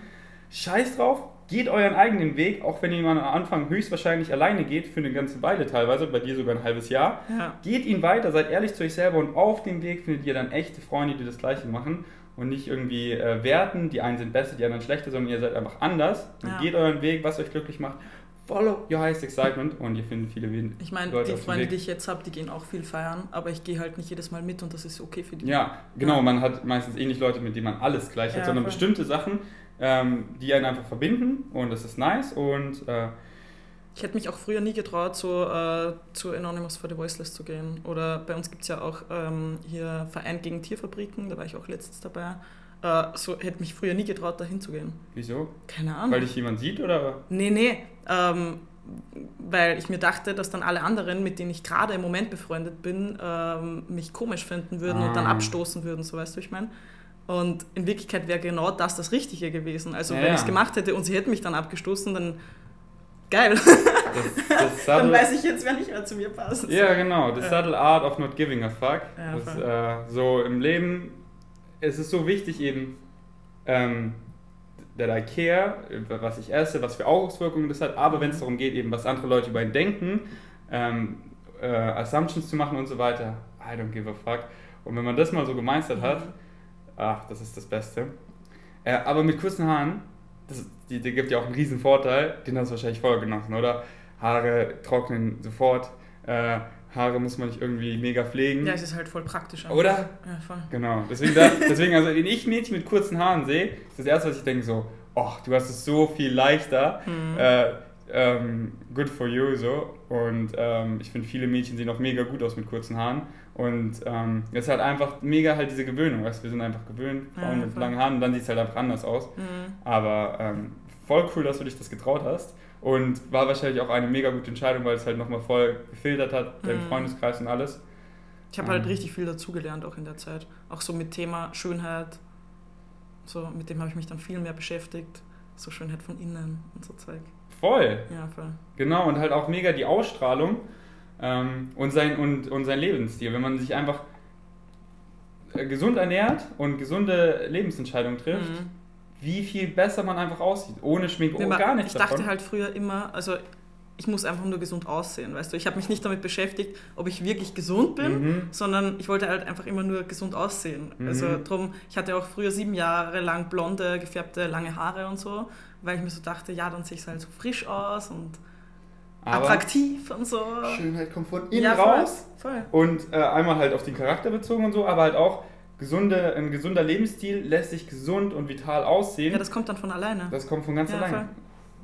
Speaker 1: Scheiß drauf, geht euren eigenen Weg, auch wenn ihr am Anfang höchstwahrscheinlich alleine geht, für eine ganze Weile teilweise, bei dir sogar ein halbes Jahr.
Speaker 2: Ja.
Speaker 1: Geht ihn weiter, seid ehrlich zu euch selber und auf dem Weg findet ihr dann echte Freunde, die das Gleiche machen und nicht irgendwie äh, werten, die einen sind besser, die anderen schlechter, sondern ihr seid einfach anders.
Speaker 2: Ja.
Speaker 1: Geht euren Weg, was euch glücklich macht. follow your highest excitement und ihr findet viele Leute
Speaker 2: Ich meine, die Freunde, die ich jetzt habe, die gehen auch viel feiern, aber ich gehe halt nicht jedes Mal mit und das ist okay für die.
Speaker 1: Ja, genau, ja. man hat meistens eh nicht Leute, mit denen man alles gleich hat, sondern voll. bestimmte Sachen, ähm, die einen einfach verbinden und das ist nice und äh,
Speaker 2: ich hätte mich auch früher nie getraut, so äh, zu Anonymous for the Voiceless zu gehen. Oder bei uns gibt es ja auch ähm, hier Verein gegen Tierfabriken, da war ich auch letztens dabei. Äh, so hätte mich früher nie getraut, da hinzugehen.
Speaker 1: Wieso?
Speaker 2: Keine Ahnung.
Speaker 1: Weil dich jemand sieht oder?
Speaker 2: Nee, nee. Ähm, weil ich mir dachte, dass dann alle anderen, mit denen ich gerade im Moment befreundet bin, ähm, mich komisch finden würden ah. und dann ah. abstoßen würden, so weißt du, ich meine. Und in Wirklichkeit wäre genau das das Richtige gewesen. Also ja, wenn ich es gemacht hätte und sie hätten mich dann abgestoßen, dann geil. Das, das Dann weiß ich jetzt, wer nicht mehr zu mir passt.
Speaker 1: Ja, genau. The ja. subtle art of not giving a fuck. Ja, das, äh, so im Leben es ist so wichtig eben, ähm, that I care, was ich esse, was für Auswirkungen das hat, aber wenn es darum geht, eben was andere Leute über ihn denken, ähm, äh, Assumptions zu machen und so weiter, I don't give a fuck. Und wenn man das mal so gemeistert hat, mhm. Ach, das ist das Beste. Äh, aber mit kurzen Haaren, das, die, die gibt ja auch einen riesen Vorteil, den hast du wahrscheinlich vorher genossen, oder? Haare trocknen sofort. Äh, Haare muss man nicht irgendwie mega pflegen.
Speaker 2: Ja, es ist halt voll praktisch.
Speaker 1: Einfach. Oder? Ja, voll. Genau. Deswegen, da, deswegen, also wenn ich Mädchen mit kurzen Haaren sehe, ist das erste, was ich denke, so, oh, du hast es so viel leichter. Mhm. Äh, ähm, good for you, so. Und ähm, ich finde, viele Mädchen sehen auch mega gut aus mit kurzen Haaren. Und ähm, es ist halt einfach mega halt diese Gewöhnung, weißt wir sind einfach gewöhnt, Frauen ja, mit langen Haaren, dann sieht es halt einfach anders aus. Mhm. Aber ähm, voll cool, dass du dich das getraut hast. Und war wahrscheinlich auch eine mega gute Entscheidung, weil es halt nochmal voll gefiltert hat, dein mhm. Freundeskreis und alles.
Speaker 2: Ich habe halt ähm. richtig viel dazugelernt auch in der Zeit. Auch so mit Thema Schönheit. So, mit dem habe ich mich dann viel mehr beschäftigt. So Schönheit von innen und so Zeug.
Speaker 1: Voll.
Speaker 2: Ja, voll.
Speaker 1: Genau, und halt auch mega die Ausstrahlung ähm, und, sein, und, und sein Lebensstil. Wenn man sich einfach äh, gesund ernährt und gesunde Lebensentscheidungen trifft, mhm wie viel besser man einfach aussieht. Ohne Schminke, oh, gar nichts
Speaker 2: Ich dachte davon. halt früher immer, also ich muss einfach nur gesund aussehen, weißt du. Ich habe mich nicht damit beschäftigt, ob ich wirklich gesund bin, mhm. sondern ich wollte halt einfach immer nur gesund aussehen. Mhm. Also drum, ich hatte auch früher sieben Jahre lang blonde, gefärbte, lange Haare und so, weil ich mir so dachte, ja, dann sehe ich halt so frisch aus und aber attraktiv und so.
Speaker 1: Schönheit kommt von innen ja, raus. Voll. Und äh, einmal halt auf den Charakter bezogen und so, aber halt auch gesunde, ein gesunder Lebensstil lässt sich gesund und vital aussehen.
Speaker 2: Ja, das kommt dann von alleine.
Speaker 1: Das kommt von ganz ja, alleine.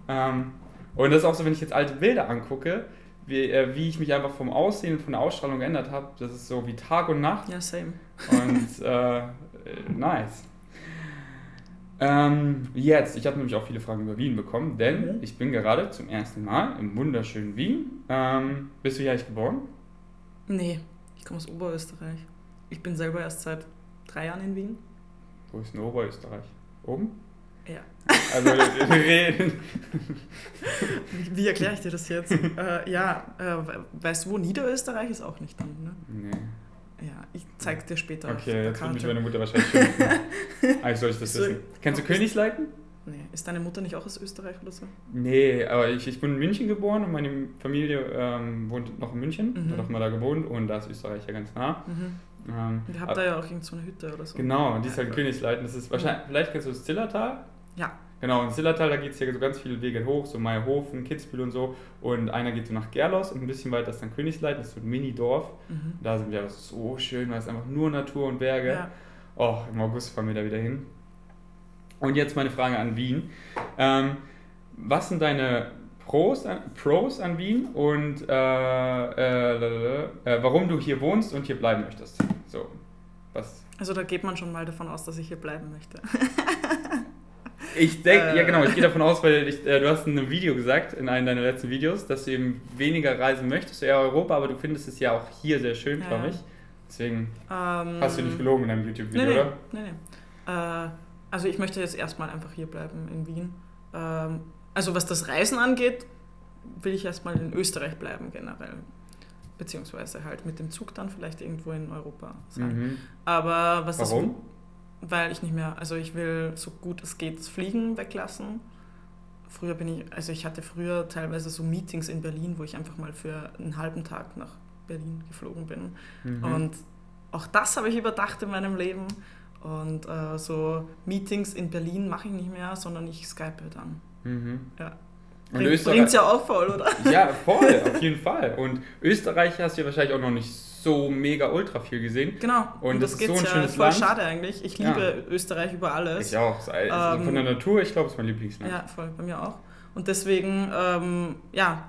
Speaker 1: Ähm, und das ist auch so, wenn ich jetzt alte Bilder angucke, wie, äh, wie ich mich einfach vom Aussehen, von der Ausstrahlung geändert habe. Das ist so wie Tag und Nacht.
Speaker 2: Ja, same.
Speaker 1: Und äh, nice. Ähm, jetzt, ich habe nämlich auch viele Fragen über Wien bekommen, denn mhm. ich bin gerade zum ersten Mal im wunderschönen Wien. Ähm, bist du hier eigentlich geboren?
Speaker 2: Nee, ich komme aus Oberösterreich. Ich bin selber erst seit drei Jahren in Wien.
Speaker 1: Wo ist denn Oberösterreich? Oben?
Speaker 2: Ja.
Speaker 1: Also wir reden.
Speaker 2: Wie, wie erkläre ich dir das jetzt? äh, ja, äh, weißt du, wo Niederösterreich ist auch nicht dann, ne?
Speaker 1: Nee.
Speaker 2: Ja, ich zeig dir später.
Speaker 1: Okay, jetzt wird mich meine Mutter wahrscheinlich schimpfen. Eigentlich soll ich das wissen. Kennst du Königsleiten?
Speaker 2: Nee. Ist deine Mutter nicht auch aus Österreich oder so?
Speaker 1: Nee, aber ich, ich bin in München geboren und meine Familie ähm, wohnt noch in München. Mhm. Hat auch mal da gewohnt und da ist Österreich ja ganz nah.
Speaker 2: Mhm. Ähm, Ihr habt da ja auch irgend so eine Hütte oder so.
Speaker 1: Genau, die ist halt in Königsleiten. Das ist wahrscheinlich, vielleicht kennst du das Zillertal?
Speaker 2: Ja.
Speaker 1: Genau, in Zillertal, da geht es ja so ganz viele Wege hoch, so Meierhofen, Kitzbühel und so. Und einer geht so nach Gerlos und ein bisschen weiter ist dann Königsleiten, das ist so ein Mini-Dorf. Mhm. Da sind wir so schön, weil es einfach nur Natur und Berge. Ja. Oh, im August fahren wir da wieder hin. Und jetzt meine Frage an Wien. Ähm, was sind deine Pros an, Pros an Wien und äh, äh, äh, warum du hier wohnst und hier bleiben möchtest. So, was?
Speaker 2: Also da geht man schon mal davon aus, dass ich hier bleiben möchte.
Speaker 1: ich denke, ja genau, ich gehe davon aus, weil ich, äh, du hast in einem Video gesagt, in einem deiner letzten Videos, dass du eben weniger reisen möchtest, eher Europa, aber du findest es ja auch hier sehr schön, ja. glaube ich. Deswegen ähm, hast du nicht gelogen in deinem YouTube-Video,
Speaker 2: nee, nee,
Speaker 1: oder?
Speaker 2: Nee, nee. Äh, also ich möchte jetzt erstmal einfach hier bleiben in Wien. Ähm, also was das Reisen angeht, will ich erstmal in Österreich bleiben generell. Beziehungsweise halt mit dem Zug dann vielleicht irgendwo in Europa sein. Mhm. Aber was
Speaker 1: Warum?
Speaker 2: Das, weil ich nicht mehr, also ich will so gut es geht Fliegen weglassen. Früher bin ich, also ich hatte früher teilweise so Meetings in Berlin, wo ich einfach mal für einen halben Tag nach Berlin geflogen bin. Mhm. Und auch das habe ich überdacht in meinem Leben. Und äh, so Meetings in Berlin mache ich nicht mehr, sondern ich skype dann.
Speaker 1: Mhm.
Speaker 2: Ja.
Speaker 1: Und
Speaker 2: Bringt
Speaker 1: Österreich,
Speaker 2: es ja auch voll, oder?
Speaker 1: ja, voll, auf jeden Fall. Und Österreich hast du ja wahrscheinlich auch noch nicht so mega ultra viel gesehen.
Speaker 2: Genau.
Speaker 1: Und das ist
Speaker 2: geht
Speaker 1: so ein
Speaker 2: ja
Speaker 1: schönes
Speaker 2: voll
Speaker 1: Land.
Speaker 2: schade eigentlich. Ich
Speaker 1: Ja.
Speaker 2: liebe Österreich über alles.
Speaker 1: Ich auch. Also
Speaker 2: Ähm,
Speaker 1: von der Natur, ich glaube, es ist mein Lieblingsland.
Speaker 2: Ja, voll, bei mir auch. Und deswegen, ähm, ja,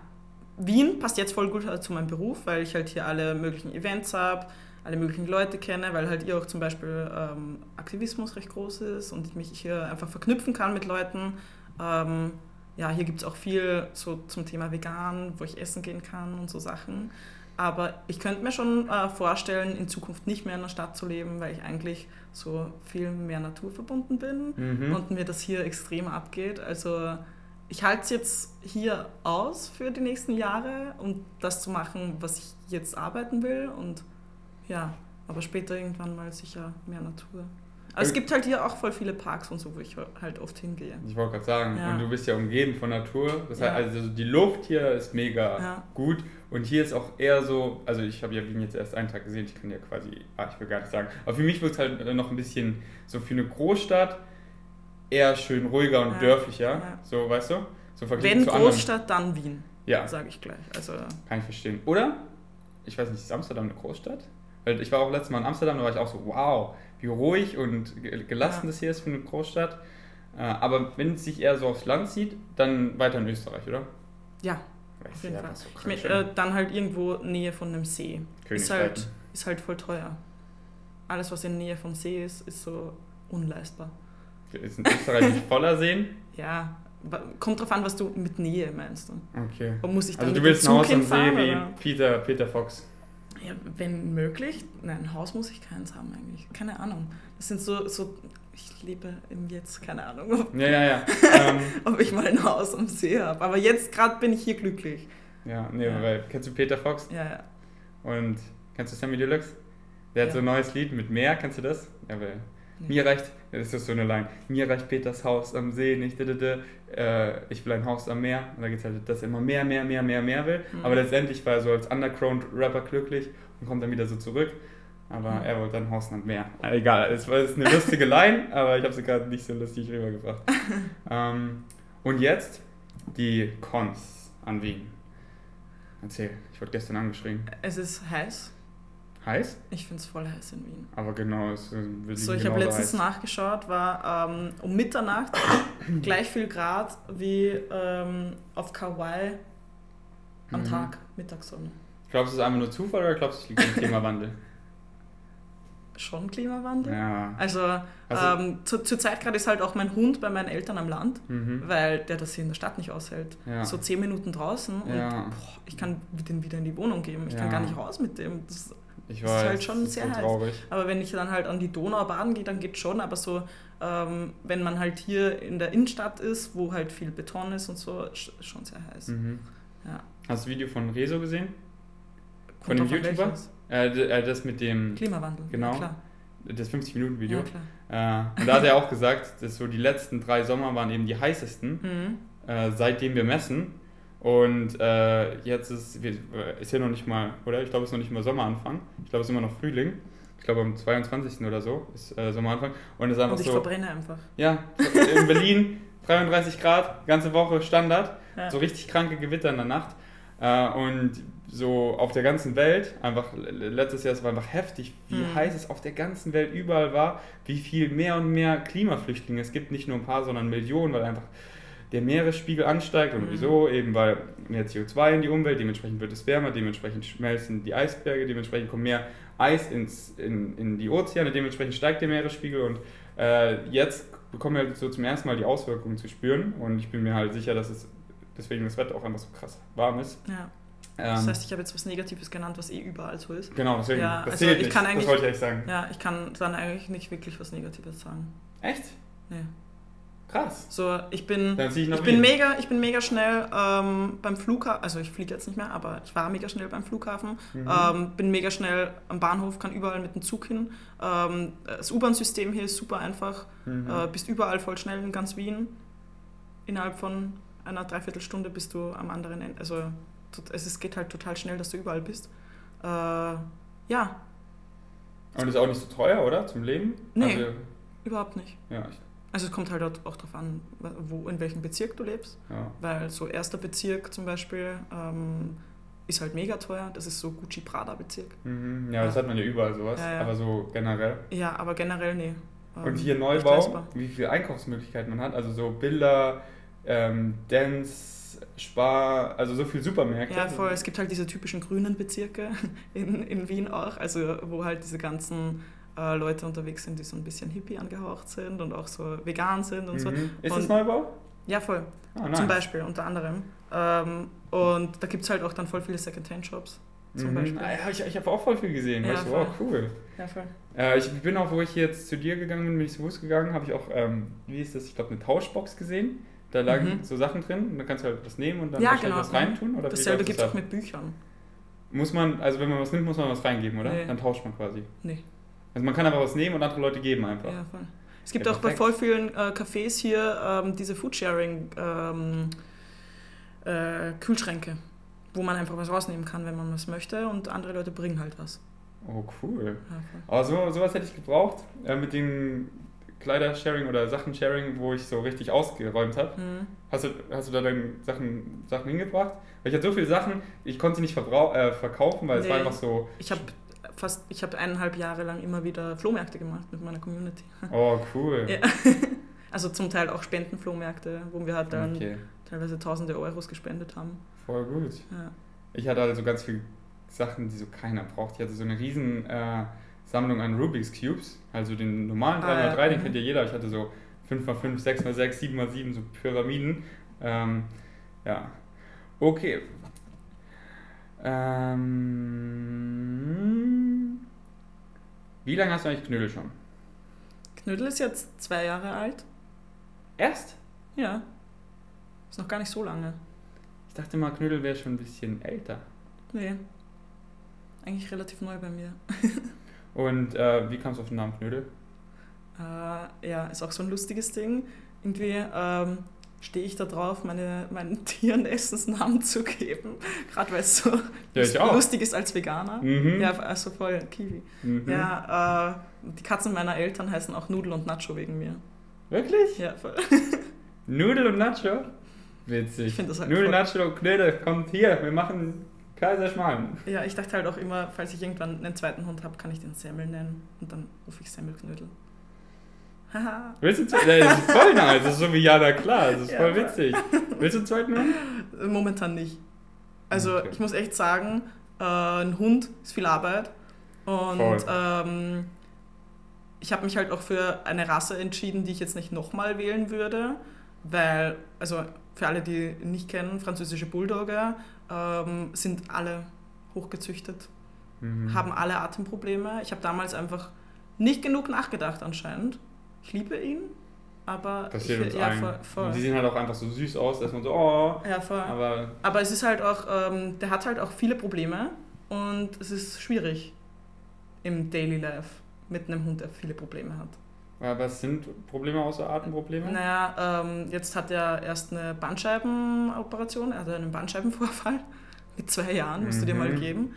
Speaker 2: Wien passt jetzt voll gut halt zu meinem Beruf, weil ich halt hier alle möglichen Events habe, alle möglichen Leute kenne, weil halt hier auch zum Beispiel ähm, Aktivismus recht groß ist und ich mich hier einfach verknüpfen kann mit Leuten. Ähm, ja, hier gibt es auch viel so zum Thema vegan, wo ich essen gehen kann und so Sachen. Aber ich könnte mir schon äh, vorstellen, in Zukunft nicht mehr in der Stadt zu leben, weil ich eigentlich so viel mehr naturverbunden bin
Speaker 1: Mhm.
Speaker 2: und mir das hier extrem abgeht. Also ich halte es jetzt hier aus für die nächsten Jahre, um das zu machen, was ich jetzt arbeiten will. Und ja, aber später irgendwann mal sicher mehr Natur. Aber es
Speaker 1: Äh,
Speaker 2: gibt halt hier auch voll viele Parks und so, wo ich halt oft hingehe.
Speaker 1: Ich wollte gerade sagen,
Speaker 2: Ja.
Speaker 1: und du bist ja umgeben von Natur. Das
Speaker 2: Ja.
Speaker 1: heißt, also die Luft hier ist mega
Speaker 2: Ja.
Speaker 1: gut. Und hier ist auch eher so, also ich habe ja Wien jetzt erst einen Tag gesehen, ich kann ja quasi, ah, ich will gar nicht sagen. Aber für mich wird es halt noch ein bisschen so für eine Großstadt eher schön ruhiger und dörflicher. So, weißt du? So
Speaker 2: Wenn
Speaker 1: zu anderen.
Speaker 2: Großstadt, dann Wien,
Speaker 1: Ja,
Speaker 2: sage ich gleich. Also
Speaker 1: kann ich verstehen. Oder? Ich weiß nicht, ist Amsterdam eine Großstadt? Weil ich war auch letztes Mal in Amsterdam, da war ich auch so, wow, wie ruhig und ge- gelassen
Speaker 2: Ja.
Speaker 1: das hier ist für eine Großstadt. Äh, Aber wenn es sich eher so aufs Land zieht, dann weiter in Österreich, oder?
Speaker 2: ja, auf jeden
Speaker 1: ja
Speaker 2: Fall.
Speaker 1: so
Speaker 2: Ich mein, äh, dann halt irgendwo Nähe von einem See. Ist halt, ist halt voll teuer. Alles, was in Nähe vom See ist, ist so unleistbar.
Speaker 1: Ist in Österreich nicht voller Seen?
Speaker 2: Ja, kommt drauf an, was du mit Nähe meinst.
Speaker 1: Okay.
Speaker 2: Und muss ich dann
Speaker 1: Also du willst ein Haus am See
Speaker 2: hinfahren,
Speaker 1: wie
Speaker 2: oder?
Speaker 1: Peter, Peter Fox.
Speaker 2: Ja, wenn möglich. Nein, ein Haus muss ich keins haben eigentlich. Keine Ahnung. Das sind so, so ich lebe im Jetzt, keine Ahnung, ob,
Speaker 1: Ja, ja, ja. ähm,
Speaker 2: ob ich mal ein Haus am See habe. Aber jetzt gerade bin ich hier glücklich.
Speaker 1: ja, nee,
Speaker 2: Ja.
Speaker 1: weil kennst du Peter Fox?
Speaker 2: Ja, ja.
Speaker 1: Und kennst du Sammy Deluxe? Der hat so ein neues Lied mit Meer, kennst du das? Ja, weil mir reicht, das ist so eine Line, mir reicht Peters Haus am See nicht, äh, ich will ein Haus am Meer. Und da geht es halt, dass er immer mehr, mehr, mehr, mehr, mehr will.
Speaker 2: Mhm.
Speaker 1: Aber letztendlich war er so als Underground-Rapper glücklich und kommt dann wieder so zurück. Aber
Speaker 2: Mhm.
Speaker 1: er wollte dann Haus am Meer. Äh, Egal, es war eine lustige Line, aber ich habe sie gerade nicht so lustig rübergebracht. ähm, und jetzt die Cons an Wien. Erzähl, ich wurde gestern angeschrien.
Speaker 2: Es ist heiß.
Speaker 1: Heiß?
Speaker 2: Ich finde es voll heiß in Wien.
Speaker 1: Aber genau, es äh, wir
Speaker 2: So, ich habe
Speaker 1: genauso
Speaker 2: letztens
Speaker 1: heiß.
Speaker 2: nachgeschaut, war ähm, um Mitternacht gleich viel Grad wie ähm, auf Kauai am
Speaker 1: Mhm.
Speaker 2: Tag, Mittagssonne.
Speaker 1: Glaubst du, es ist einfach nur Zufall oder glaubst du, es liegt am Klimawandel?
Speaker 2: Schon Klimawandel?
Speaker 1: ja.
Speaker 2: Also,
Speaker 1: Also-
Speaker 2: ähm, zu, zur Zeit gerade ist halt auch mein Hund bei meinen Eltern am Land,
Speaker 1: Mhm.
Speaker 2: weil der das hier in der Stadt nicht aushält.
Speaker 1: Ja.
Speaker 2: So zehn Minuten draußen und
Speaker 1: Ja.
Speaker 2: boah, ich kann den wieder in die Wohnung geben. Ich kann
Speaker 1: Ja.
Speaker 2: gar nicht raus mit dem. Das,
Speaker 1: Ich
Speaker 2: das
Speaker 1: weiß,
Speaker 2: ist halt schon
Speaker 1: das ist
Speaker 2: sehr
Speaker 1: so
Speaker 2: heiß.
Speaker 1: traurig.
Speaker 2: aber wenn ich dann halt an die Donau baden gehe, dann geht schon. Aber so, ähm, wenn man halt hier in der Innenstadt ist, wo halt viel Beton ist und so, ist schon sehr heiß.
Speaker 1: Mhm.
Speaker 2: Ja.
Speaker 1: Hast du das Video von Rezo gesehen?
Speaker 2: Kommt
Speaker 1: Von dem YouTuber? Äh, äh, das mit dem,
Speaker 2: Klimawandel.
Speaker 1: Genau.
Speaker 2: Ja,
Speaker 1: das 50-Minuten-Video.
Speaker 2: Ja.
Speaker 1: Äh, und da hat er auch gesagt, dass so die letzten drei Sommer waren eben die heißesten,
Speaker 2: Mhm.
Speaker 1: äh, seitdem wir messen. Und äh, jetzt ist, ist ja noch nicht mal, oder? Ich glaube, es ist noch nicht mal Sommeranfang. Ich glaube, es ist immer noch Frühling. Ich glaube, am 22. oder so ist äh, Sommeranfang. Und es ist einfach
Speaker 2: Und ich
Speaker 1: so.
Speaker 2: verbrenne einfach.
Speaker 1: Ja, in Berlin 33 Grad, ganze Woche Standard.
Speaker 2: Ja.
Speaker 1: So richtig kranke Gewitter in der Nacht. Äh, und so auf der ganzen Welt, einfach letztes Jahr, es war einfach heftig, wie
Speaker 2: Mhm.
Speaker 1: heiß es auf der ganzen Welt überall war, wie viel mehr und mehr Klimaflüchtlinge es gibt, nicht nur ein paar, sondern Millionen, weil einfach der Meeresspiegel ansteigt. Und
Speaker 2: Mhm.
Speaker 1: wieso? Eben weil mehr CO2 in die Umwelt, dementsprechend wird es wärmer, dementsprechend schmelzen die Eisberge, dementsprechend kommt mehr Eis ins, in, in die Ozeane, dementsprechend steigt der Meeresspiegel und äh, jetzt bekommen wir so zum ersten Mal die Auswirkungen zu spüren und ich bin mir halt sicher, dass es deswegen das Wetter auch einfach so krass warm ist.
Speaker 2: Ja.
Speaker 1: Ähm,
Speaker 2: Das heißt, ich habe jetzt was Negatives genannt, was eh überall so ist.
Speaker 1: genau, deswegen,
Speaker 2: Ja,
Speaker 1: das
Speaker 2: also
Speaker 1: zählt
Speaker 2: ich
Speaker 1: nicht,
Speaker 2: kann
Speaker 1: das
Speaker 2: eigentlich-
Speaker 1: wollte ich echt sagen.
Speaker 2: Ja, ich kann dann eigentlich nicht wirklich was Negatives sagen.
Speaker 1: Echt?
Speaker 2: Nee.
Speaker 1: Krass.
Speaker 2: So, ich bin,
Speaker 1: ich
Speaker 2: ich bin mega, ich bin mega schnell ähm, beim Flughafen, also ich fliege jetzt nicht mehr, aber ich war mega schnell beim Flughafen,
Speaker 1: Mhm.
Speaker 2: ähm, bin mega schnell am Bahnhof, kann überall mit dem Zug hin. Ähm, das U-Bahn-System hier ist super einfach,
Speaker 1: Mhm.
Speaker 2: äh, bist überall voll schnell in ganz Wien. Innerhalb von einer Dreiviertelstunde bist du am anderen Ende. Also es geht halt total schnell, dass du überall bist. Äh, ja,
Speaker 1: Und ist auch nicht so teuer, oder? Zum Leben?
Speaker 2: Nee.
Speaker 1: Also,
Speaker 2: überhaupt nicht.
Speaker 1: ja, ich,
Speaker 2: Also es kommt halt auch darauf an, wo, in welchem Bezirk du lebst.
Speaker 1: Ja.
Speaker 2: Weil so erster Bezirk zum Beispiel ähm, ist halt mega teuer. Das ist so Gucci Prada Bezirk.
Speaker 1: Mhm. Ja, das hat man ja überall sowas,
Speaker 2: Ja, ja.
Speaker 1: aber so generell.
Speaker 2: Ja, aber generell nee. Ähm,
Speaker 1: Und hier
Speaker 2: nicht
Speaker 1: Neubau, wie viele Einkaufsmöglichkeiten man hat, also so Bilder, ähm, Dance, Spar, also so viele Supermärkte.
Speaker 2: Ja, voll. Es gibt halt diese typischen grünen Bezirke in, in Wien auch, also wo halt diese ganzen äh, Leute unterwegs sind, die so ein bisschen hippie angehaucht sind und auch so vegan sind und so.
Speaker 1: Mhm. Ist das Neubau?
Speaker 2: Ja, voll.
Speaker 1: Ah, nice.
Speaker 2: Zum Beispiel, unter anderem. Ähm, und da gibt es halt auch dann voll viele Secondhand-Shops. Zum
Speaker 1: mhm.
Speaker 2: Beispiel.
Speaker 1: Ah, ja, ich ich habe auch voll viel gesehen.
Speaker 2: Ja, voll.
Speaker 1: wow, cool.
Speaker 2: Ja, voll.
Speaker 1: Äh, ich bin auch, wo ich jetzt zu dir gegangen bin, bin ich zu Fuß gegangen, habe ich auch, ähm, wie ist das, ich glaube, eine Tauschbox gesehen. Da lagen
Speaker 2: Mhm.
Speaker 1: so Sachen drin und dann kannst du halt was nehmen und dann
Speaker 2: Ja, genau.
Speaker 1: was reintun. Oder
Speaker 2: Dasselbe gibt es auch mit Büchern.
Speaker 1: Muss man, also wenn man was nimmt, muss man was reingeben, oder?
Speaker 2: Nee.
Speaker 1: Dann tauscht man quasi.
Speaker 2: Nee.
Speaker 1: Also man kann aber was nehmen und andere Leute geben einfach.
Speaker 2: Ja, voll. Es gibt
Speaker 1: Ja,
Speaker 2: auch bei
Speaker 1: perfekt.
Speaker 2: voll vielen äh, Cafés hier ähm, diese Foodsharing ähm, äh, Kühlschränke, wo man einfach was rausnehmen kann, wenn man was möchte und andere Leute bringen halt was.
Speaker 1: Oh, cool.
Speaker 2: Ja, voll.
Speaker 1: Aber so, sowas hätte ich gebraucht äh, mit dem Kleidersharing oder Sachensharing, wo ich so richtig ausgeräumt habe.
Speaker 2: Mhm.
Speaker 1: Hast du, hast du da deine Sachen, Sachen hingebracht? Weil ich hatte so viele Sachen, ich konnte sie nicht äh, verkaufen, weil es
Speaker 2: Nee.
Speaker 1: war einfach so,
Speaker 2: Ich habe fast, ich habe eineinhalb Jahre lang immer wieder Flohmärkte gemacht mit meiner Community.
Speaker 1: oh cool.
Speaker 2: Ja. Also zum Teil auch Spendenflohmärkte, wo wir halt dann
Speaker 1: Okay,
Speaker 2: teilweise tausende Euros gespendet haben.
Speaker 1: voll gut.
Speaker 2: Ja.
Speaker 1: Ich hatte also ganz viele Sachen, die so keiner braucht. Ich hatte so eine riesen äh, Sammlung an Rubik's Cubes, also den normalen
Speaker 2: Ah,
Speaker 1: 3x3,
Speaker 2: ja.
Speaker 1: den
Speaker 2: Mhm.
Speaker 1: kennt ja jeder. Ich hatte so 5x5, 6x6, 7x7, so Pyramiden. Ähm, ja, okay. Ähm, wie lange hast du eigentlich Knödel schon?
Speaker 2: Knödel ist jetzt zwei Jahre alt.
Speaker 1: Erst?
Speaker 2: Ja. Ist noch gar nicht so lange.
Speaker 1: Ich dachte mal, Knödel wäre schon ein bisschen älter.
Speaker 2: Nee. Eigentlich relativ neu bei mir.
Speaker 1: Und äh, wie kamst du auf den Namen Knödel?
Speaker 2: Äh, ja, ist auch so ein lustiges Ding. Irgendwie ähm, stehe ich da drauf, meine, meinen Tieren Essensnamen zu geben. Gerade weil es so
Speaker 1: Ja,
Speaker 2: lustig ist als Veganer.
Speaker 1: Mhm.
Speaker 2: Ja, also voll Kiwi.
Speaker 1: Mhm.
Speaker 2: Ja, äh, die Katzen meiner Eltern heißen auch Nudel und Nacho wegen mir.
Speaker 1: Wirklich?
Speaker 2: Ja, voll.
Speaker 1: Nudel und Nacho? Witzig.
Speaker 2: Ich finde das halt
Speaker 1: Nudel,
Speaker 2: voll-
Speaker 1: Nacho, Knödel, kommt hier, wir machen Kaiserschmarrn.
Speaker 2: Ja, ich dachte halt auch immer, falls ich irgendwann einen zweiten Hund habe, kann ich den Semmel nennen. Und dann rufe ich Semmelknödel.
Speaker 1: Willst du einen zweiten? Das ist voll nice, das ist so wie Jana klar, das ist
Speaker 2: Ja,
Speaker 1: voll witzig. Willst du einen zweiten haben?
Speaker 2: Momentan nicht. Also
Speaker 1: Okay.
Speaker 2: ich muss echt sagen, äh, ein Hund ist viel Arbeit. Und
Speaker 1: Voll.
Speaker 2: ähm, ich habe mich halt auch für eine Rasse entschieden, die ich jetzt nicht nochmal wählen würde. Weil, also für alle, die nicht kennen, französische Bulldogger ähm, sind alle hochgezüchtet,
Speaker 1: Mhm.
Speaker 2: haben alle Atemprobleme. Ich habe damals einfach nicht genug nachgedacht anscheinend. Ich liebe ihn, aber
Speaker 1: Passiert
Speaker 2: ich,
Speaker 1: uns
Speaker 2: ja, voll, voll.
Speaker 1: Und die sehen halt auch einfach so süß aus, dass man so, oh,
Speaker 2: Ja, voll.
Speaker 1: aber
Speaker 2: Aber es ist halt auch, ähm, der hat halt auch viele Probleme und es ist schwierig im Daily Life mit einem Hund, der viele Probleme hat.
Speaker 1: aber was sind Probleme außer Atemprobleme?
Speaker 2: Naja, ähm, jetzt hat er erst eine Bandscheibenoperation, er hatte einen Bandscheibenvorfall mit zwei Jahren, musst du dir mal
Speaker 1: Mhm.
Speaker 2: geben.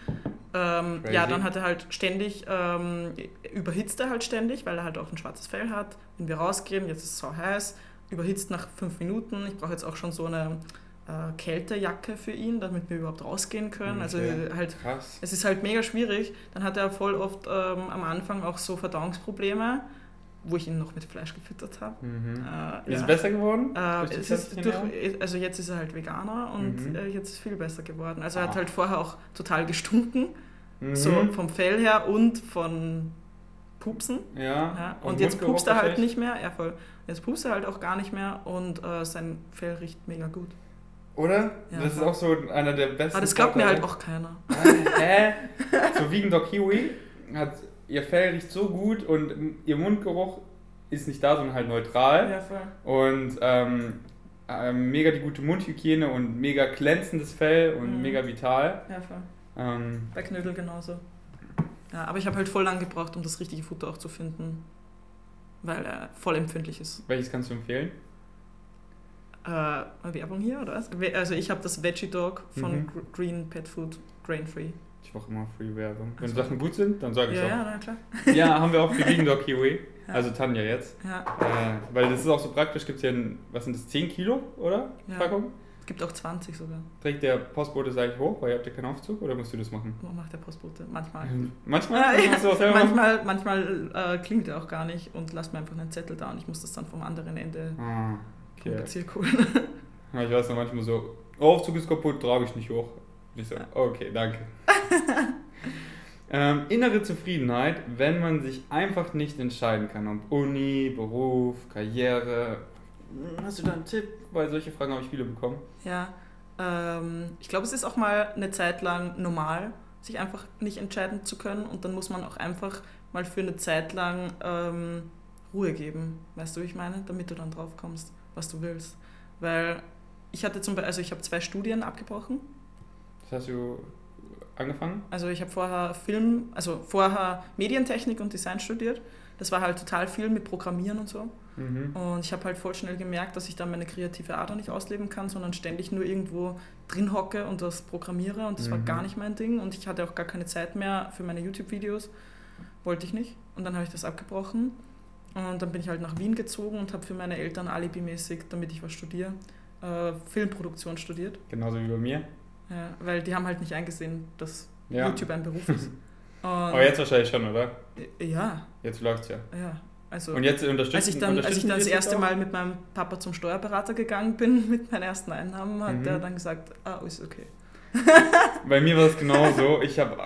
Speaker 2: Ähm, ja, dann hat er halt ständig, ähm, überhitzt er halt ständig, weil er halt auch ein schwarzes Fell hat. Wenn wir rausgehen, jetzt ist es so heiß, überhitzt nach fünf Minuten. Ich brauche jetzt auch schon so eine äh, Kältejacke für ihn, damit wir überhaupt rausgehen können. Also
Speaker 1: Okay.
Speaker 2: halt
Speaker 1: Krass.
Speaker 2: es ist halt mega schwierig. Dann hat er voll oft ähm, am Anfang auch so Verdauungsprobleme, wo ich ihn noch mit Fleisch gefüttert habe.
Speaker 1: Mhm.
Speaker 2: Äh,
Speaker 1: Ist es
Speaker 2: ja.
Speaker 1: besser geworden?
Speaker 2: Äh, es ist durch, also jetzt ist er halt Veganer und
Speaker 1: Mhm.
Speaker 2: äh, jetzt ist viel besser geworden. Also er hat
Speaker 1: Ah.
Speaker 2: halt vorher auch total gestunken,
Speaker 1: Mhm.
Speaker 2: so vom Fell her und von Pupsen.
Speaker 1: Ja.
Speaker 2: Ja.
Speaker 1: Und
Speaker 2: Und, jetzt pupst er halt nicht mehr. Ja, voll. Jetzt pupst er halt auch gar nicht mehr und äh, sein Fell riecht mega gut.
Speaker 1: Oder?
Speaker 2: Ja,
Speaker 1: das ist auch so einer der besten.
Speaker 2: Aber das glaubt mir halt auch keiner.
Speaker 1: Ah, Hä? So Vegan Dog Kiwi hat ihr Fell riecht so gut und ihr Mundgeruch ist nicht da, sondern halt neutral.
Speaker 2: Ja, voll.
Speaker 1: Und ähm, ähm, mega die gute Mundhygiene und mega glänzendes Fell und
Speaker 2: Mhm.
Speaker 1: mega vital.
Speaker 2: Ja, voll.
Speaker 1: Ähm,
Speaker 2: Bei Knödel genauso. Ja, aber ich habe halt voll lang gebraucht, um das richtige Futter auch zu finden. Weil er voll empfindlich ist.
Speaker 1: welches kannst du empfehlen?
Speaker 2: Äh, Werbung hier, oder was? Also ich habe das Veggie Dog von
Speaker 1: Mhm.
Speaker 2: Gr- Green Pet Food, grain free.
Speaker 1: Ich mache immer Free Werbung. Wenn. Sachen gut sind, dann sage ich
Speaker 2: Ja,
Speaker 1: auch.
Speaker 2: ja, na klar.
Speaker 1: Ja, haben wir auch für Vegan Dog Kiwi.
Speaker 2: Ja.
Speaker 1: Also Tanja jetzt.
Speaker 2: Ja,
Speaker 1: Äh, weil das ist auch so praktisch, gibt es ja, ein, was sind das, 10 Kilo, oder?
Speaker 2: Ja.
Speaker 1: Packung?
Speaker 2: es gibt auch 20 sogar.
Speaker 1: Trägt der Postbote sag ich hoch, weil ihr habt ja keinen Aufzug, oder musst du das machen?
Speaker 2: Wo macht der Postbote? Manchmal.
Speaker 1: Manchmal
Speaker 2: Ah, ja.
Speaker 1: machen.
Speaker 2: Manchmal, manchmal äh, klingt er auch gar nicht und lasst mir einfach einen Zettel da und ich muss das dann vom anderen Ende
Speaker 1: Ah,
Speaker 2: vom
Speaker 1: okay.
Speaker 2: Bezirk holen.
Speaker 1: Ich weiß noch manchmal so, oh, Aufzug ist kaputt, trage ich nicht hoch. Ich so, okay, danke. ähm, innere Zufriedenheit, wenn man sich einfach nicht entscheiden kann, ob Uni, Beruf, Karriere. Hast du da einen Tipp? Weil solche Fragen habe ich viele bekommen.
Speaker 2: Ja, ähm, ich glaube, es ist auch mal eine Zeit lang normal, sich einfach nicht entscheiden zu können und dann muss man auch einfach mal für eine Zeit lang ähm, Ruhe geben, weißt du, wie ich meine, damit du dann drauf kommst, was du willst. Weil ich hatte zum Beispiel, also ich habe zwei Studien abgebrochen.
Speaker 1: Das hast du angefangen?
Speaker 2: Also ich habe vorher Film, also vorher Medientechnik und Design studiert. Das war halt total viel mit Programmieren und so.
Speaker 1: Mhm.
Speaker 2: Und ich habe halt voll schnell gemerkt, dass ich dann meine kreative Ader nicht ausleben kann, sondern ständig nur irgendwo drin hocke und das programmiere und das war
Speaker 1: Mhm.
Speaker 2: gar nicht mein Ding und ich hatte auch gar keine Zeit mehr für meine YouTube-Videos. Wollte ich nicht. Und dann habe ich das abgebrochen und dann bin ich halt nach Wien gezogen und habe für meine Eltern alibimäßig, damit ich was studiere, äh, Filmproduktion studiert.
Speaker 1: Genauso wie bei mir.
Speaker 2: Ja, weil die haben halt nicht eingesehen, dass
Speaker 1: Ja.
Speaker 2: YouTube ein Beruf ist. Und,
Speaker 1: Aber jetzt wahrscheinlich schon, oder?
Speaker 2: Ja,
Speaker 1: Jetzt läuft's ja.
Speaker 2: ja. Also,
Speaker 1: Und jetzt unterstützen
Speaker 2: als ich dann, als ich dann das erste? Mal mit meinem Papa zum Steuerberater gegangen bin, mit meinen ersten Einnahmen, hat
Speaker 1: Mhm.
Speaker 2: er dann gesagt, ah, ist okay.
Speaker 1: Bei mir war es genauso. Ich habe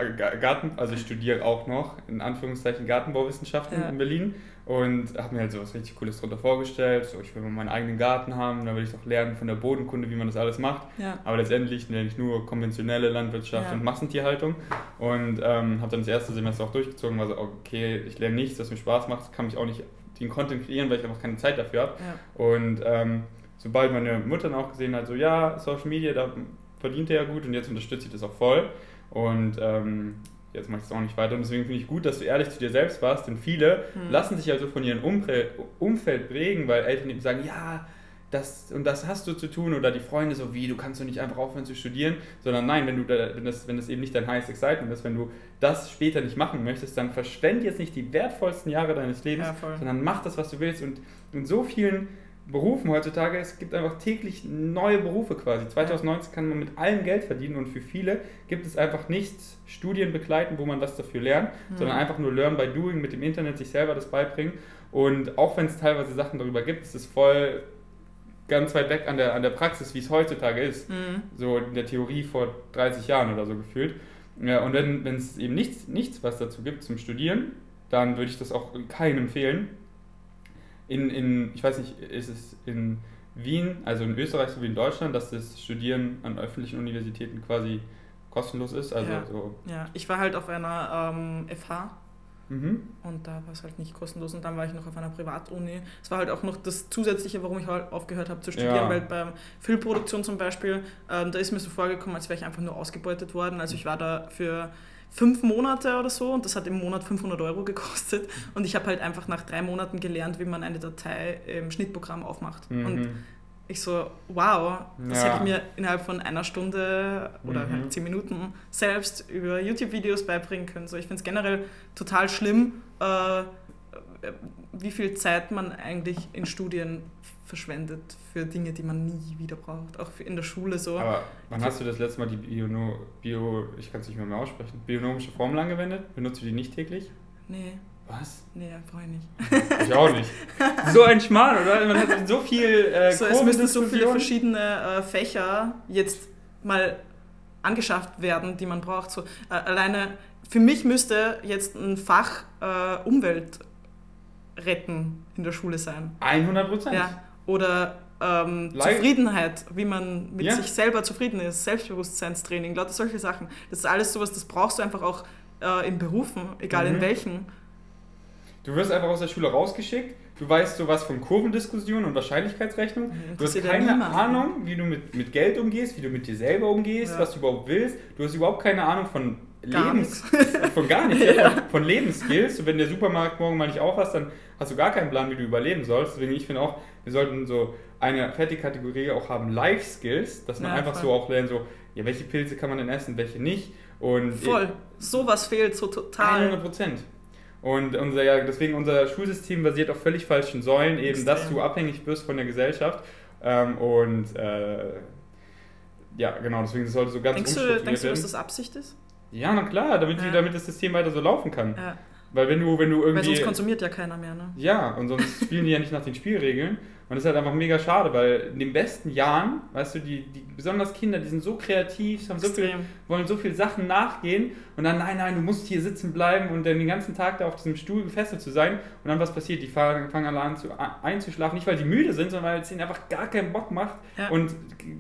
Speaker 1: Garten, also ich studiere auch noch, in Anführungszeichen Gartenbauwissenschaften
Speaker 2: Ja.
Speaker 1: in Berlin und habe mir halt so was richtig Cooles drunter vorgestellt. So, ich will mal meinen eigenen Garten haben, dann will ich doch lernen von der Bodenkunde, wie man das alles macht.
Speaker 2: Ja,
Speaker 1: Aber letztendlich nenne ich nur konventionelle Landwirtschaft
Speaker 2: Ja.
Speaker 1: und Massentierhaltung und ähm, habe dann das erste Semester auch durchgezogen, war so, okay, ich lerne nichts, was mir Spaß macht, kann mich auch nicht den Content kreieren, weil ich einfach keine Zeit dafür habe.
Speaker 2: ja,
Speaker 1: Und ähm, sobald meine Mutter dann auch gesehen hat, so ja, Social Media, da verdient er ja gut und jetzt unterstützt sie das auch voll. Und ähm, jetzt mache ich es auch nicht weiter. Und deswegen finde ich gut, dass du ehrlich zu dir selbst warst, denn viele
Speaker 2: Hm.
Speaker 1: lassen sich also von ihrem Umfeld, Umfeld prägen, weil Eltern eben sagen, ja, das und das hast du zu tun oder die Freunde so wie, du kannst doch nicht einfach aufhören zu studieren, sondern nein, wenn du da, wenn das, wenn das eben nicht dein highest excitement ist, wenn du das später nicht machen möchtest, dann verschwend jetzt nicht die wertvollsten Jahre deines Lebens,
Speaker 2: Ja,
Speaker 1: sondern mach das, was du willst und in so vielen Berufen heutzutage, es gibt einfach täglich neue Berufe quasi. 2019 kann man mit allem Geld verdienen und für viele gibt es einfach nichts Studien begleiten, wo man was dafür lernt,
Speaker 2: Hm.
Speaker 1: sondern einfach nur Learn by Doing mit dem Internet sich selber das beibringen. Und auch wenn es teilweise Sachen darüber gibt, ist es voll ganz weit weg an der, an der Praxis, wie es heutzutage ist.
Speaker 2: Mhm.
Speaker 1: So in der Theorie vor 30 Jahren oder so gefühlt. Ja, und wenn wenn es eben nichts, nichts, was dazu gibt zum Studieren, dann würde ich das auch keinem empfehlen. In, in, ich weiß nicht, ist es in Wien, also in Österreich sowie in Deutschland, dass das Studieren an öffentlichen Universitäten quasi kostenlos ist? Also
Speaker 2: Ja.
Speaker 1: so.
Speaker 2: ja. Ich war halt auf einer ähm, FH
Speaker 1: Mhm.
Speaker 2: und da war es halt nicht kostenlos und dann war ich noch auf einer Privatuni. Es war halt auch noch das Zusätzliche, warum ich halt aufgehört habe zu studieren,
Speaker 1: Ja.
Speaker 2: weil bei Filmproduktion zum Beispiel, ähm, da ist mir so vorgekommen, als wäre ich einfach nur ausgebeutet worden. Also ich war da für fünf Monate oder so und das hat im Monat 500 Euro gekostet und ich habe halt einfach nach drei Monaten gelernt, wie man eine Datei im Schnittprogramm aufmacht. Und
Speaker 1: Mhm.
Speaker 2: ich so, wow, das
Speaker 1: Ja.
Speaker 2: hätte ich mir innerhalb von einer Stunde oder
Speaker 1: Mhm.
Speaker 2: halt zehn Minuten selbst über YouTube-Videos beibringen können. So, ich finde es generell total schlimm, äh, wie viel Zeit man eigentlich in Studien verschwendet für Dinge, die man nie wieder braucht. Auch in der Schule so.
Speaker 1: Aber wann hast du das letzte Mal die Bio, Bio ich kann es nicht mehr, mehr aussprechen, bionomische Formel angewendet? Benutzt du die nicht täglich?
Speaker 2: nee,
Speaker 1: Was?
Speaker 2: nee, brauche ich nicht.
Speaker 1: Ich auch nicht. so ein Schmarrn, oder? Man hat so viel äh,
Speaker 2: So, es müssten so viele verschiedene äh, Fächer jetzt mal angeschafft werden, die man braucht. So, äh, alleine für mich müsste jetzt ein Fach äh, Umwelt retten in der Schule sein.
Speaker 1: 100 Prozent.
Speaker 2: Ja. Oder ähm, Zufriedenheit, wie man mit
Speaker 1: Ja.
Speaker 2: sich selber zufrieden ist, Selbstbewusstseinstraining, lauter solche Sachen. Das ist alles sowas, das brauchst du einfach auch äh, in Berufen, egal
Speaker 1: Mhm.
Speaker 2: in welchen.
Speaker 1: Du wirst einfach aus der Schule rausgeschickt, du weißt sowas von Kurvendiskussion und Wahrscheinlichkeitsrechnung. Du hast keine
Speaker 2: niemanden.
Speaker 1: Ahnung, wie du mit, mit Geld umgehst, wie du mit dir selber umgehst,
Speaker 2: Ja.
Speaker 1: was du überhaupt willst. Du hast überhaupt keine Ahnung von
Speaker 2: Gar
Speaker 1: Lebens... Von gar nichts, ja. von, von Lebensskills. Und wenn der Supermarkt morgen mal nicht auf hast, dann hast du gar keinen Plan, wie du überleben sollst. Deswegen, ich finde auch, wir sollten so eine fette Kategorie auch haben, Life Skills, dass man
Speaker 2: Ja,
Speaker 1: einfach
Speaker 2: voll.
Speaker 1: so auch lernt, so, ja, welche Pilze kann man denn essen, welche nicht. Und
Speaker 2: Voll. Sowas fehlt so total.
Speaker 1: 100 Prozent. Und unser, ja, deswegen unser Schulsystem basiert auf völlig falschen Säulen, eben, dass
Speaker 2: Extrem.
Speaker 1: du abhängig wirst von der Gesellschaft. Ähm, und äh, ja, genau, deswegen sollte so ganz
Speaker 2: Denkst du, denkst du, dass das Absicht ist?
Speaker 1: Ja, na klar, damit, die, damit das System weiter so laufen kann. Weil wenn du, wenn du
Speaker 2: Weil
Speaker 1: irgendwie.
Speaker 2: sonst konsumiert ja keiner mehr, ne?
Speaker 1: Ja, und sonst spielen die ja nicht nach den Spielregeln. Und das ist halt einfach mega schade, weil in den besten Jahren, weißt du, die, die besonders Kinder, die sind so kreativ, haben so viel, wollen so viel Sachen nachgehen und dann, nein, nein, du musst hier sitzen bleiben und dann den ganzen Tag da auf diesem Stuhl gefesselt zu sein. Und dann was passiert? Die fangen, fangen alle an zu, einzuschlafen, nicht weil die müde sind, sondern weil es ihnen einfach gar keinen Bock macht
Speaker 2: Ja.
Speaker 1: und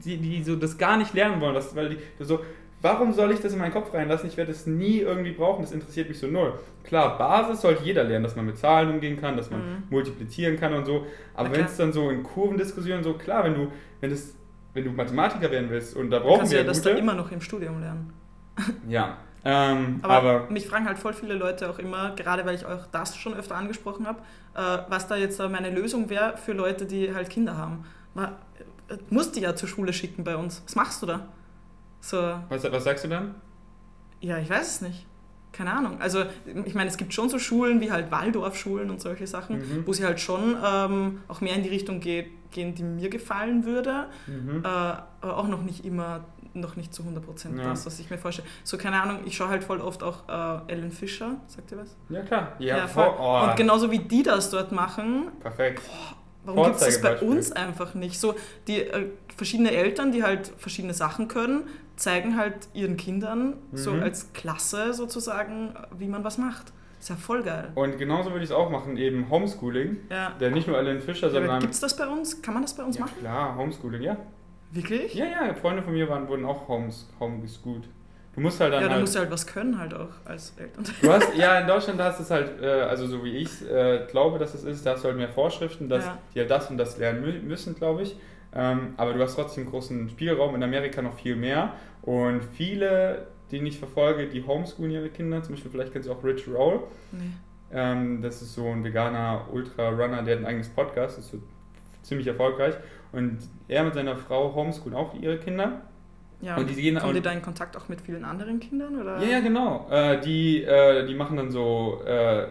Speaker 1: die, die so das gar nicht lernen wollen. Das, weil die so, warum soll ich das in meinen Kopf reinlassen? Ich werde es nie irgendwie brauchen, das interessiert mich so null. Klar, Basis sollte jeder lernen, dass man mit Zahlen umgehen kann, dass man
Speaker 2: Mhm.
Speaker 1: multiplizieren kann und so. Aber wenn es dann so in Kurvendiskussionen so, klar, wenn du, wenn das, wenn du Mathematiker werden willst und da brauchen
Speaker 2: Kannst
Speaker 1: wir
Speaker 2: du ja das dann immer noch im Studium lernen.
Speaker 1: ja. Ähm,
Speaker 2: Aber,
Speaker 1: aber,
Speaker 2: mich fragen halt voll viele Leute auch immer, gerade weil ich auch das schon öfter angesprochen habe, äh, was da jetzt meine Lösung wäre für Leute, die halt Kinder haben. Man äh, muss die ja zur Schule schicken bei uns. Was machst du da? So,
Speaker 1: was, was sagst du dann?
Speaker 2: ja, ich weiß es nicht. Keine Ahnung. Also, ich meine, es gibt schon so Schulen wie halt Waldorfschulen und solche Sachen,
Speaker 1: Mhm.
Speaker 2: wo sie halt schon ähm, auch mehr in die Richtung geht, gehen, die mir gefallen würde.
Speaker 1: Mhm.
Speaker 2: Äh, aber auch noch nicht immer, noch nicht zu 100%
Speaker 1: Ja.
Speaker 2: das, was ich mir vorstelle. So, keine Ahnung, ich schaue halt voll oft auch äh, Ellen Fischer, sagt ihr was?
Speaker 1: Ja, klar. Ja,
Speaker 2: voll.
Speaker 1: voll. Oh,
Speaker 2: Und genauso wie die das dort machen,
Speaker 1: perfekt.
Speaker 2: warum gibt es das bei uns einfach nicht? So, die äh, verschiedene Eltern, die halt verschiedene Sachen können, zeigen halt ihren Kindern so
Speaker 1: Mhm.
Speaker 2: als Klasse sozusagen, wie man was macht. Ist ja voll geil.
Speaker 1: Und genauso würde ich es auch machen, eben Homeschooling.
Speaker 2: Ja.
Speaker 1: Der nicht nur Alan Fischer, sondern.
Speaker 2: Gibt es das bei uns? Kann man das bei uns
Speaker 1: ja,
Speaker 2: machen?
Speaker 1: klar, Homeschooling, ja.
Speaker 2: Wirklich?
Speaker 1: Ja, ja, Freunde von mir waren, wurden auch homes, homeschooled. Du musst halt dann.
Speaker 2: Ja, dann
Speaker 1: halt,
Speaker 2: musst du halt was können halt auch als Eltern.
Speaker 1: Du hast, ja, in Deutschland hast du es halt, äh, also so wie ich äh, glaube, dass es ist, da hast du halt mehr Vorschriften, dass
Speaker 2: Ja.
Speaker 1: die halt das und das lernen mü müssen, glaube ich. Ähm, aber du hast trotzdem großen Spielraum, in Amerika noch viel mehr. Und viele, die ich verfolge, die homeschoolen ihre Kinder, zum Beispiel vielleicht kennst du auch Rich Roll.
Speaker 2: Nee.
Speaker 1: Ähm, das ist so ein veganer Ultra-Runner, der hat ein eigenes Podcast, ist so ziemlich erfolgreich. Und er mit seiner Frau homeschoolen auch ihre Kinder.
Speaker 2: Ja,
Speaker 1: Und die gehen-
Speaker 2: die
Speaker 1: und-
Speaker 2: da in Kontakt auch mit vielen anderen Kindern? Oder?
Speaker 1: Ja, ja, genau. Äh, die, äh, die machen dann so, äh,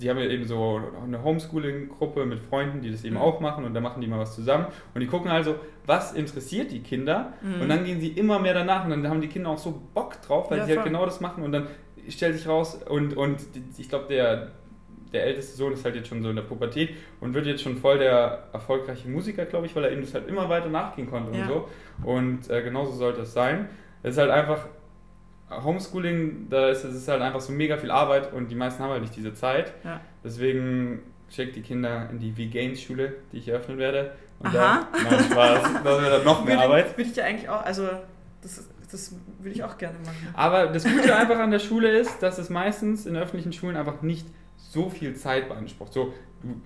Speaker 1: die haben ja eben so eine Homeschooling-Gruppe mit Freunden, die das eben
Speaker 2: Mhm.
Speaker 1: auch machen und da machen die mal was zusammen. Und die gucken also, was interessiert die Kinder
Speaker 2: Mhm.
Speaker 1: und dann gehen sie immer mehr danach und dann haben die Kinder auch so Bock drauf, weil
Speaker 2: Ja,
Speaker 1: sie halt
Speaker 2: voll.
Speaker 1: genau das machen und dann stellt sich raus und, und ich glaube, der, der älteste Sohn ist halt jetzt schon so in der Pubertät und wird jetzt schon voll der erfolgreiche Musiker, glaube ich, weil er eben das halt immer weiter nachgehen konnte
Speaker 2: Ja.
Speaker 1: und so. Und äh, genauso sollte es sein. Es ist halt einfach, Homeschooling, da ist es halt einfach so mega viel Arbeit und die meisten haben halt nicht diese Zeit.
Speaker 2: Ja.
Speaker 1: Deswegen schickt die Kinder in die V-Gains-Schule, die ich eröffnen werde. Und
Speaker 2: Aha.
Speaker 1: Da, nein, Spaß. Das wäre dann noch mehr
Speaker 2: Würde,
Speaker 1: Arbeit.
Speaker 2: würde ich ja eigentlich auch, also das, das würde ich auch gerne machen.
Speaker 1: Aber das Gute einfach an der Schule ist, dass es meistens in öffentlichen Schulen einfach nicht so viel Zeit beansprucht. So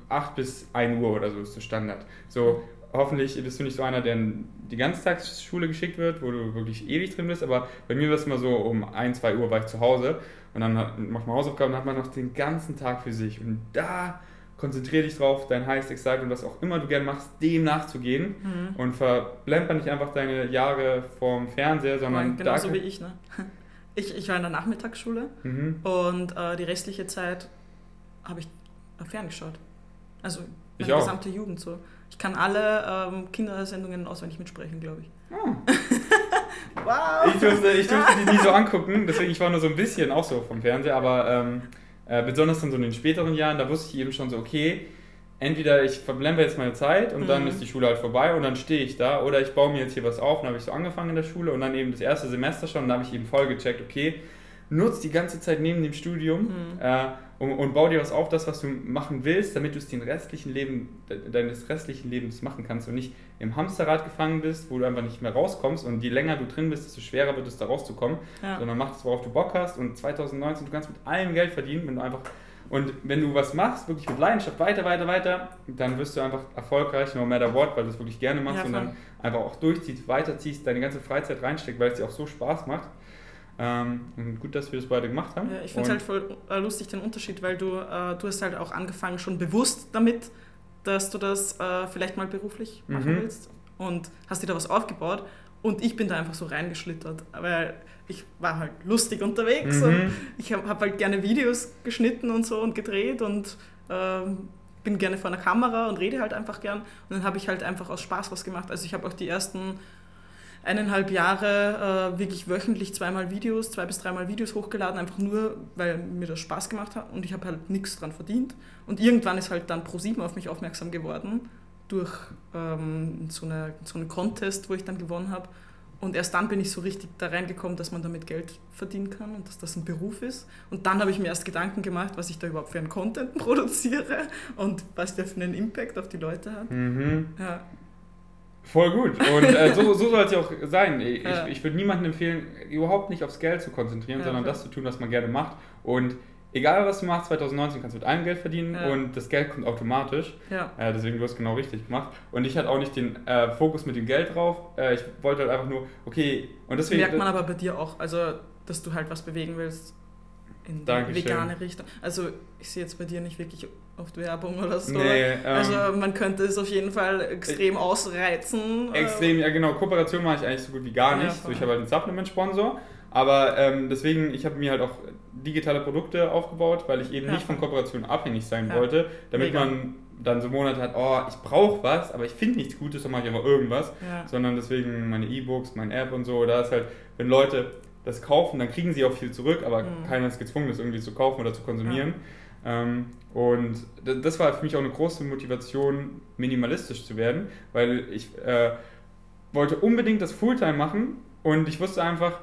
Speaker 1: 8 bis 1 Uhr oder so ist der Standard. So hoffentlich bist du nicht so einer, der in die Ganztagsschule geschickt wird, wo du wirklich ewig drin bist. Aber bei mir war es immer so, um 1, 2 Uhr war ich zu Hause und dann hat- macht man Hausaufgaben und hat man noch den ganzen Tag für sich. Und da konzentriere dich drauf, dein Highest Excite und was auch immer du gern machst, dem nachzugehen.
Speaker 2: Mhm.
Speaker 1: Und verblemper nicht einfach deine Jahre vorm Fernseher, sondern
Speaker 2: Aber genauso
Speaker 1: da
Speaker 2: wie ich, ne? Ich, ich war in der Nachmittagsschule
Speaker 1: Mhm.
Speaker 2: und äh, die restliche Zeit habe ich ferngeschaut. Also
Speaker 1: Ich
Speaker 2: meine
Speaker 1: auch.
Speaker 2: gesamte Jugend so. Ich kann alle ähm, Kindersendungen auswendig mitsprechen, glaube ich.
Speaker 1: Ah.
Speaker 2: Wow!
Speaker 1: Ich durfte, ich durfte die nie so angucken, deswegen ich war nur so ein bisschen auch so vom Fernseher, aber ähm, äh, besonders dann so in den späteren Jahren, da wusste ich eben schon so, okay, entweder ich verblempe jetzt meine Zeit und dann
Speaker 2: Mhm.
Speaker 1: ist die Schule halt vorbei und dann stehe ich da oder ich baue mir jetzt hier was auf, dann habe ich so angefangen in der Schule und dann eben das erste Semester schon, dann habe ich eben voll gecheckt, okay, nutz die ganze Zeit neben dem Studium
Speaker 2: Mhm.
Speaker 1: äh, und, und bau dir was auf, das, was du machen willst, damit du es den restlichen Leben, de- deines restlichen Lebens machen kannst und nicht im Hamsterrad gefangen bist, wo du einfach nicht mehr rauskommst und je länger du drin bist, desto schwerer wird es da rauszukommen,
Speaker 2: Ja.
Speaker 1: sondern mach das, worauf du Bock hast und 2019, du kannst mit allem Geld verdienen, wenn du einfach Und wenn du was machst, wirklich mit Leidenschaft, weiter, weiter, weiter, dann wirst du einfach erfolgreich, no matter what, weil du es wirklich gerne machst
Speaker 2: Ja,
Speaker 1: und dann einfach auch durchziehst, weiterziehst, deine ganze Freizeit reinsteckst, weil es dir auch so Spaß macht. Ähm, und gut, dass wir das beide gemacht haben.
Speaker 2: Ja, ich finde es halt voll äh, lustig, den Unterschied, weil du, äh, du hast halt auch angefangen schon bewusst damit, dass du das äh, vielleicht mal beruflich machen
Speaker 1: Mhm.
Speaker 2: willst und hast dir da was aufgebaut und ich bin da einfach so reingeschlittert, weil ich war halt lustig unterwegs
Speaker 1: Mhm.
Speaker 2: und ich habe hab halt gerne Videos geschnitten und so und gedreht und ähm, bin gerne vor einer Kamera und rede halt einfach gern und dann habe ich halt einfach aus Spaß was gemacht. Also ich habe auch die ersten eineinhalb Jahre äh, wirklich wöchentlich zweimal Videos, zwei bis dreimal Videos hochgeladen, einfach nur, weil mir das Spaß gemacht hat und ich habe halt nichts dran verdient. Und irgendwann ist halt dann Pro7 auf mich aufmerksam geworden durch ähm, so, eine, so einen Contest, wo ich dann gewonnen habe. Und erst dann bin ich so richtig da reingekommen, dass man damit Geld verdienen kann und dass das ein Beruf ist. Und dann habe ich mir erst Gedanken gemacht, was ich da überhaupt für einen Content produziere und was der für einen Impact auf die Leute hat.
Speaker 1: Mhm.
Speaker 2: Ja,
Speaker 1: Voll gut. Und äh, so, so soll es ja auch sein. Ich,
Speaker 2: Ja.
Speaker 1: ich würde niemandem empfehlen, überhaupt nicht aufs Geld zu konzentrieren,
Speaker 2: Ja,
Speaker 1: sondern das zu tun, was man gerne macht. Und egal was du machst, 2019 kannst du mit allem Geld verdienen
Speaker 2: Ja.
Speaker 1: und das Geld kommt automatisch.
Speaker 2: ja.
Speaker 1: Äh, deswegen, du hast genau richtig gemacht. Und ich hatte auch nicht den äh, Fokus mit dem Geld drauf. Äh, ich wollte halt einfach nur, okay, und deswegen.
Speaker 2: Merkt man aber bei dir auch, also dass du halt was bewegen willst in die
Speaker 1: Dankeschön.
Speaker 2: vegane Richtung. Also ich sehe jetzt bei dir nicht wirklich oft Werbung oder so.
Speaker 1: Nee, ähm,
Speaker 2: also man könnte es auf jeden Fall extrem ausreizen. äh,
Speaker 1: Extrem, ja genau, Kooperation mache ich eigentlich so gut wie gar
Speaker 2: Ja,
Speaker 1: nicht.
Speaker 2: voll.
Speaker 1: so, ich habe halt einen Supplement-Sponsor, aber ähm, deswegen, ich habe mir halt auch digitale Produkte aufgebaut, weil ich eben
Speaker 2: Ja.
Speaker 1: nicht von Kooperationen abhängig sein
Speaker 2: Ja.
Speaker 1: wollte, damit
Speaker 2: Mega.
Speaker 1: man dann so Monate hat, oh, ich brauche was, aber ich finde nichts Gutes, dann mache ich einfach irgendwas,
Speaker 2: Ja.
Speaker 1: sondern deswegen meine E-Books, meine App und so, da ist halt, wenn Leute das kaufen, dann kriegen sie auch viel zurück, aber
Speaker 2: Mhm.
Speaker 1: keiner ist gezwungen, das irgendwie zu kaufen oder zu konsumieren. Ähm, und das war für mich auch eine große Motivation, minimalistisch zu werden, weil ich äh, wollte unbedingt das Fulltime machen und ich wusste einfach,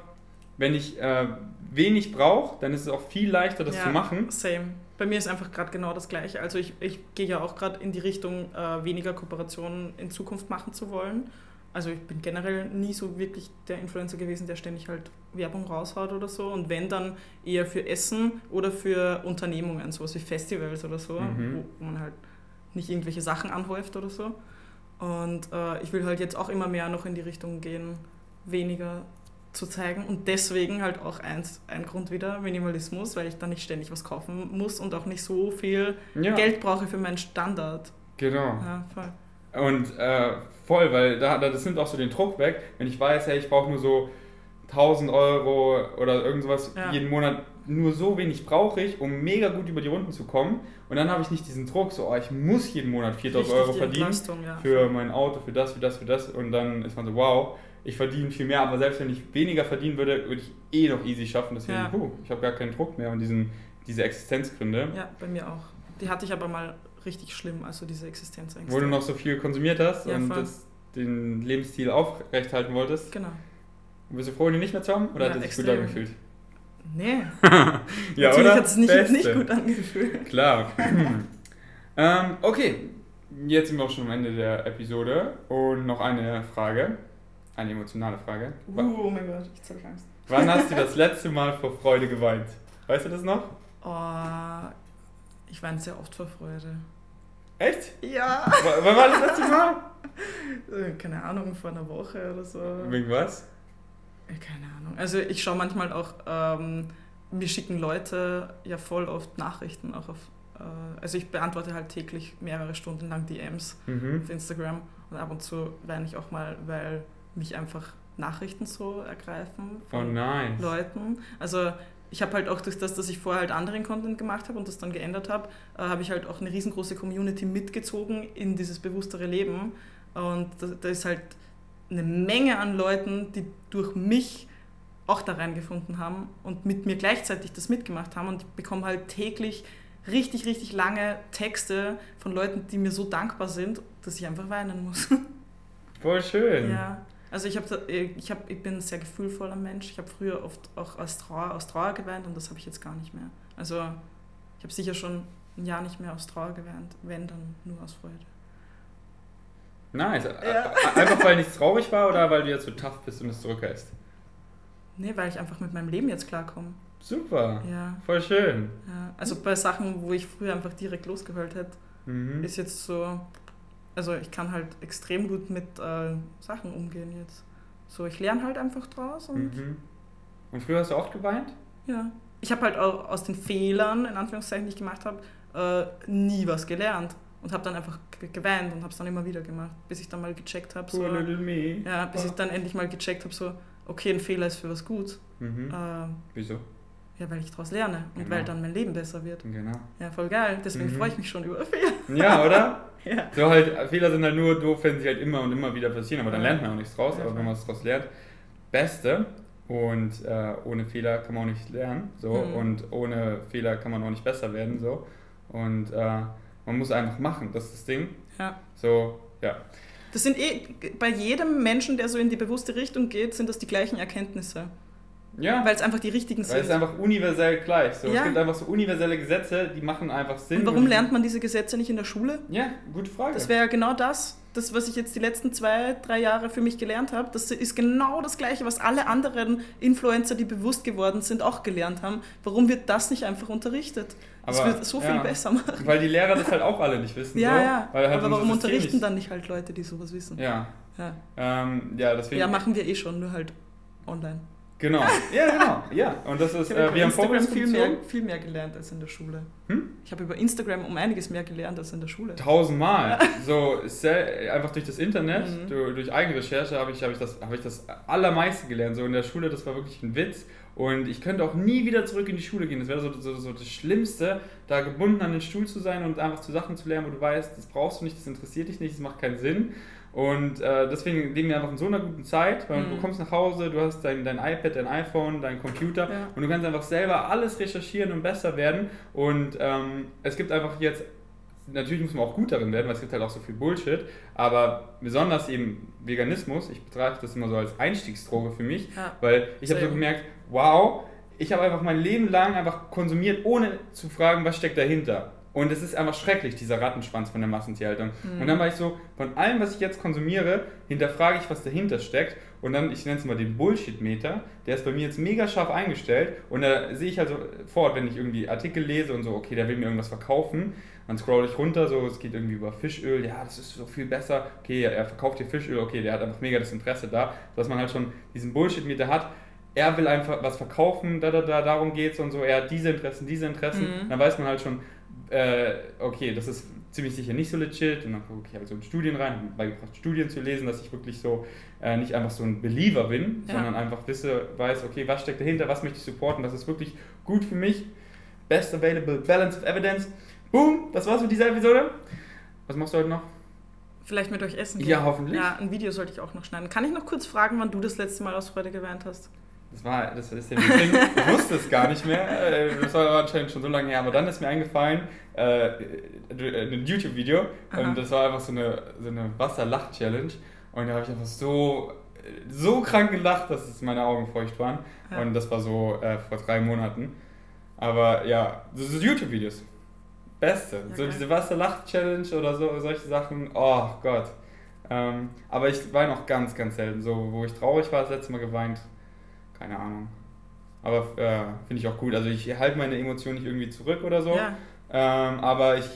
Speaker 1: wenn ich äh, wenig brauche, dann ist es auch viel leichter, das
Speaker 2: Ja,
Speaker 1: zu machen.
Speaker 2: Same. Bei mir ist einfach gerade genau das Gleiche. Also ich, ich gehe ja auch gerade in die Richtung, äh, weniger Kooperationen in Zukunft machen zu wollen. Also ich bin generell nie so wirklich der Influencer gewesen, der ständig halt Werbung raushaut oder so. Und wenn dann eher für Essen oder für Unternehmungen, sowas wie Festivals oder so,
Speaker 1: Mhm.
Speaker 2: wo man halt nicht irgendwelche Sachen anhäuft oder so. Und äh, ich will halt jetzt auch immer mehr noch in die Richtung gehen, weniger zu zeigen. Und deswegen halt auch eins, ein Grund wieder, Minimalismus, weil ich dann nicht ständig was kaufen muss und auch nicht so viel
Speaker 1: Ja,
Speaker 2: Geld brauche für meinen Standard.
Speaker 1: genau.
Speaker 2: Ja, voll.
Speaker 1: Und äh, voll, weil da, da, das nimmt auch so den Druck weg, wenn ich weiß, hey, ich brauche nur so 1000 Euro oder irgend sowas
Speaker 2: Ja.
Speaker 1: jeden Monat, nur so wenig brauche ich, um mega gut über die Runden zu kommen. Und dann habe ich nicht diesen Druck, so, oh, ich muss jeden Monat 4000
Speaker 2: Richtig
Speaker 1: Euro
Speaker 2: die
Speaker 1: verdienen
Speaker 2: ja.
Speaker 1: für mein Auto, für das, für das, für das. Und dann ist man so, wow, ich verdiene viel mehr, aber selbst wenn ich weniger verdienen würde, würde ich eh noch easy schaffen. Deswegen,
Speaker 2: Ja.
Speaker 1: puh, ich habe gar keinen Druck mehr und diesen, diese Existenzgründe.
Speaker 2: Ja, bei mir auch. Die hatte ich aber mal richtig schlimm, also diese Existenzängste.
Speaker 1: Wo du noch so viel konsumiert hast
Speaker 2: Ja,
Speaker 1: und das, den Lebensstil aufrechthalten wolltest.
Speaker 2: Genau.
Speaker 1: Bist du froh, ihn nicht mehr zu haben? Oder
Speaker 2: Ja,
Speaker 1: hat er sich gut angefühlt?
Speaker 2: Nee,
Speaker 1: Ja,
Speaker 2: natürlich hat es nicht, nicht gut angefühlt.
Speaker 1: Klar. ähm, okay, jetzt sind wir auch schon am Ende der Episode. Und noch eine Frage. Eine emotionale Frage.
Speaker 2: Uh, oh mein Gott, ich zeig Angst.
Speaker 1: Wann hast du das letzte Mal vor Freude geweint? Weißt du das noch?
Speaker 2: Oh, ich weine sehr oft vor Freude.
Speaker 1: Echt?
Speaker 2: Ja.
Speaker 1: W wann war das letzte Mal?
Speaker 2: Äh, Keine Ahnung, vor einer Woche oder so.
Speaker 1: Wegen was?
Speaker 2: Äh, Keine Ahnung. Also ich schaue manchmal auch, ähm, mir schicken Leute ja voll oft Nachrichten auch auf, äh, also ich beantworte halt täglich mehrere Stunden lang DMs
Speaker 1: Mhm.
Speaker 2: auf Instagram und ab und zu weine ich auch mal, weil mich einfach Nachrichten so ergreifen
Speaker 1: Oh
Speaker 2: von
Speaker 1: nein.
Speaker 2: Leuten. Also ich habe halt auch durch das, dass ich vorher halt anderen Content gemacht habe und das dann geändert habe, äh, habe ich halt auch eine riesengroße Community mitgezogen in dieses bewusstere Leben. Und da, da ist halt eine Menge an Leuten, die durch mich auch da reingefunden haben und mit mir gleichzeitig das mitgemacht haben. Und ich bekomme halt täglich richtig, richtig lange Texte von Leuten, die mir so dankbar sind, dass ich einfach weinen muss.
Speaker 1: Voll schön.
Speaker 2: Ja, also ich, hab, da- ich, hab, ich bin ein sehr gefühlvoller Mensch. Ich habe früher oft auch aus Trauer, aus Trauer geweint und das habe ich jetzt gar nicht mehr. Also ich habe sicher schon ein Jahr nicht mehr aus Trauer geweint, wenn dann nur aus Freude.
Speaker 1: Nice. Einfach weil nichts traurig war oder weil du jetzt so tough bist und es zurückhältst?
Speaker 2: Nee, weil ich einfach mit meinem Leben jetzt klarkomme.
Speaker 1: Super.
Speaker 2: Ja.
Speaker 1: Voll schön.
Speaker 2: ja. Also bei Sachen, wo ich früher einfach direkt losgeheult hätte,
Speaker 1: Mhm.
Speaker 2: ist jetzt so. Also ich kann halt extrem gut mit äh, Sachen umgehen jetzt. So, ich lerne halt einfach draus und
Speaker 1: Mhm. Und früher hast du oft geweint?
Speaker 2: ja. Ich habe halt auch aus den Fehlern, in Anführungszeichen, die ich gemacht habe, äh, nie was gelernt. Und habe dann einfach ge- geweint und habe es dann immer wieder gemacht, bis ich dann mal gecheckt habe, so, ja, bis ich dann endlich mal gecheckt habe, so, okay, ein Fehler ist für was gut.
Speaker 1: Mhm.
Speaker 2: Äh,
Speaker 1: Wieso?
Speaker 2: Ja, weil ich daraus lerne und
Speaker 1: Genau.
Speaker 2: weil dann mein Leben besser wird.
Speaker 1: Genau.
Speaker 2: Ja, voll geil. Deswegen
Speaker 1: Mhm.
Speaker 2: freue ich mich schon über Fehler.
Speaker 1: Ja, oder?
Speaker 2: Ja.
Speaker 1: So halt, Fehler sind halt nur doof, wenn sie halt immer und immer wieder passieren, aber dann lernt man auch nichts draus.
Speaker 2: Ja,
Speaker 1: aber wenn man es draus lernt, Beste. Und äh, ohne Fehler kann man auch nicht lernen. So.
Speaker 2: Mhm.
Speaker 1: Und ohne Fehler kann man auch nicht besser werden. So. Und äh, man muss einfach machen, das ist das Ding.
Speaker 2: Ja.
Speaker 1: So, ja.
Speaker 2: Das sind eh, bei jedem Menschen, der so in die bewusste Richtung geht, sind das die gleichen Erkenntnisse.
Speaker 1: Ja,
Speaker 2: Weil es einfach die richtigen
Speaker 1: weil es
Speaker 2: sind.
Speaker 1: ist einfach universell gleich. So.
Speaker 2: Ja.
Speaker 1: Es gibt einfach so universelle Gesetze, die machen einfach Sinn.
Speaker 2: Und warum lernt man diese Gesetze nicht in der Schule?
Speaker 1: Ja, gute Frage.
Speaker 2: Das wäre ja genau das, das, was ich jetzt die letzten zwei, drei Jahre für mich gelernt habe. Das ist genau das Gleiche, was alle anderen Influencer, die bewusst geworden sind, auch gelernt haben. Warum wird das nicht einfach unterrichtet? Das
Speaker 1: Aber,
Speaker 2: wird so viel
Speaker 1: ja.
Speaker 2: besser machen.
Speaker 1: Weil die Lehrer das halt auch alle nicht wissen.
Speaker 2: Ja,
Speaker 1: so,
Speaker 2: ja.
Speaker 1: Weil halt
Speaker 2: Aber warum unterrichten dann nicht halt Leute, die sowas wissen?
Speaker 1: Ja,
Speaker 2: Ja,
Speaker 1: ähm, ja deswegen.
Speaker 2: ja machen wir eh schon, nur halt online.
Speaker 1: Genau. Ja, genau. Ja. Und das ist, äh, wir haben
Speaker 2: Instagram viel mehr, viel mehr gelernt als in der Schule.
Speaker 1: Hm?
Speaker 2: Ich habe über Instagram um einiges mehr gelernt als in der Schule.
Speaker 1: Tausendmal. So, sel- einfach durch das Internet,
Speaker 2: Mhm.
Speaker 1: du, durch Eigenrecherche habe ich, habe ich, das, habe ich das allermeiste gelernt. So in der Schule, das war wirklich ein Witz. Und ich könnte auch nie wieder zurück in die Schule gehen. Das wäre so, so, so das Schlimmste, da gebunden an den Stuhl zu sein und einfach zu Sachen zu lernen, wo du weißt, das brauchst du nicht, das interessiert dich nicht, das macht keinen Sinn. Und äh, deswegen leben wir einfach in so einer guten Zeit, weil
Speaker 2: Mhm.
Speaker 1: du kommst nach Hause, du hast dein, dein iPad, dein iPhone, dein Computer
Speaker 2: Ja.
Speaker 1: und du kannst einfach selber alles recherchieren und besser werden. Und ähm, es gibt einfach jetzt, natürlich muss man auch gut darin werden, weil es gibt halt auch so viel Bullshit, aber besonders eben Veganismus, ich betrachte das immer so als Einstiegsdroge für mich,
Speaker 2: Ja.
Speaker 1: weil ich habe so gemerkt, wow, ich habe einfach mein Leben lang einfach konsumiert, ohne zu fragen, was steckt dahinter. Und es ist einfach schrecklich, dieser Rattenschwanz von der Massentierhaltung.
Speaker 2: Mhm.
Speaker 1: Und dann war ich so, von allem, was ich jetzt konsumiere, hinterfrage ich, was dahinter steckt. Und dann, ich nenne es mal den Bullshit-Meter, der ist bei mir jetzt mega scharf eingestellt. Und da sehe ich also fort, wenn ich irgendwie Artikel lese und so, okay, der will mir irgendwas verkaufen. Dann scroll ich runter, so, es geht irgendwie über Fischöl, ja, das ist so viel besser. Okay, er verkauft hier Fischöl, okay, der hat einfach mega das Interesse da, dass man halt schon diesen Bullshit-Meter hat. Er will einfach was verkaufen, da, da, da, darum geht's und so. Er hat diese Interessen, diese Interessen.
Speaker 2: Mhm.
Speaker 1: Dann weiß man halt schon, äh, okay, das ist ziemlich sicher nicht so legit. Und dann gucke ich halt so in Studien rein, habe mir beigebracht, Studien zu lesen, dass ich wirklich so äh, nicht einfach so ein Believer bin,
Speaker 2: Ja.
Speaker 1: sondern einfach wisse, weiß, okay, was steckt dahinter, was möchte ich supporten, das ist wirklich gut für mich. Best available balance of evidence. Boom, das war's mit dieser Episode. Was machst du heute noch?
Speaker 2: Vielleicht mit euch essen gehen.
Speaker 1: Ja, hoffentlich.
Speaker 2: Ja, ein Video sollte ich auch noch schneiden. Kann ich noch kurz fragen, wann du das letzte Mal aus Freude geweint hast?
Speaker 1: Das war, das ist ja ein Ding, ich wusste es gar nicht mehr, äh, das war anscheinend schon so lange her, aber dann ist mir eingefallen, äh, ein YouTube-Video, und das war einfach so eine, so eine Wasserlach-Challenge. Und da habe ich einfach so, so krank gelacht, dass es meine Augen feucht waren.
Speaker 2: Ja.
Speaker 1: und das war so äh, vor drei Monaten. Aber ja, so, so YouTube-Videos, beste,
Speaker 2: Ja,
Speaker 1: so diese Wasserlach-Challenge oder so, solche Sachen, oh Gott. Ähm, aber ich weine auch ganz, ganz selten. So, wo ich traurig war, das letzte Mal geweint, keine Ahnung. Aber äh, finde ich auch gut. Also ich halte meine Emotionen nicht irgendwie zurück oder so.
Speaker 2: Ja,
Speaker 1: Ähm, aber ich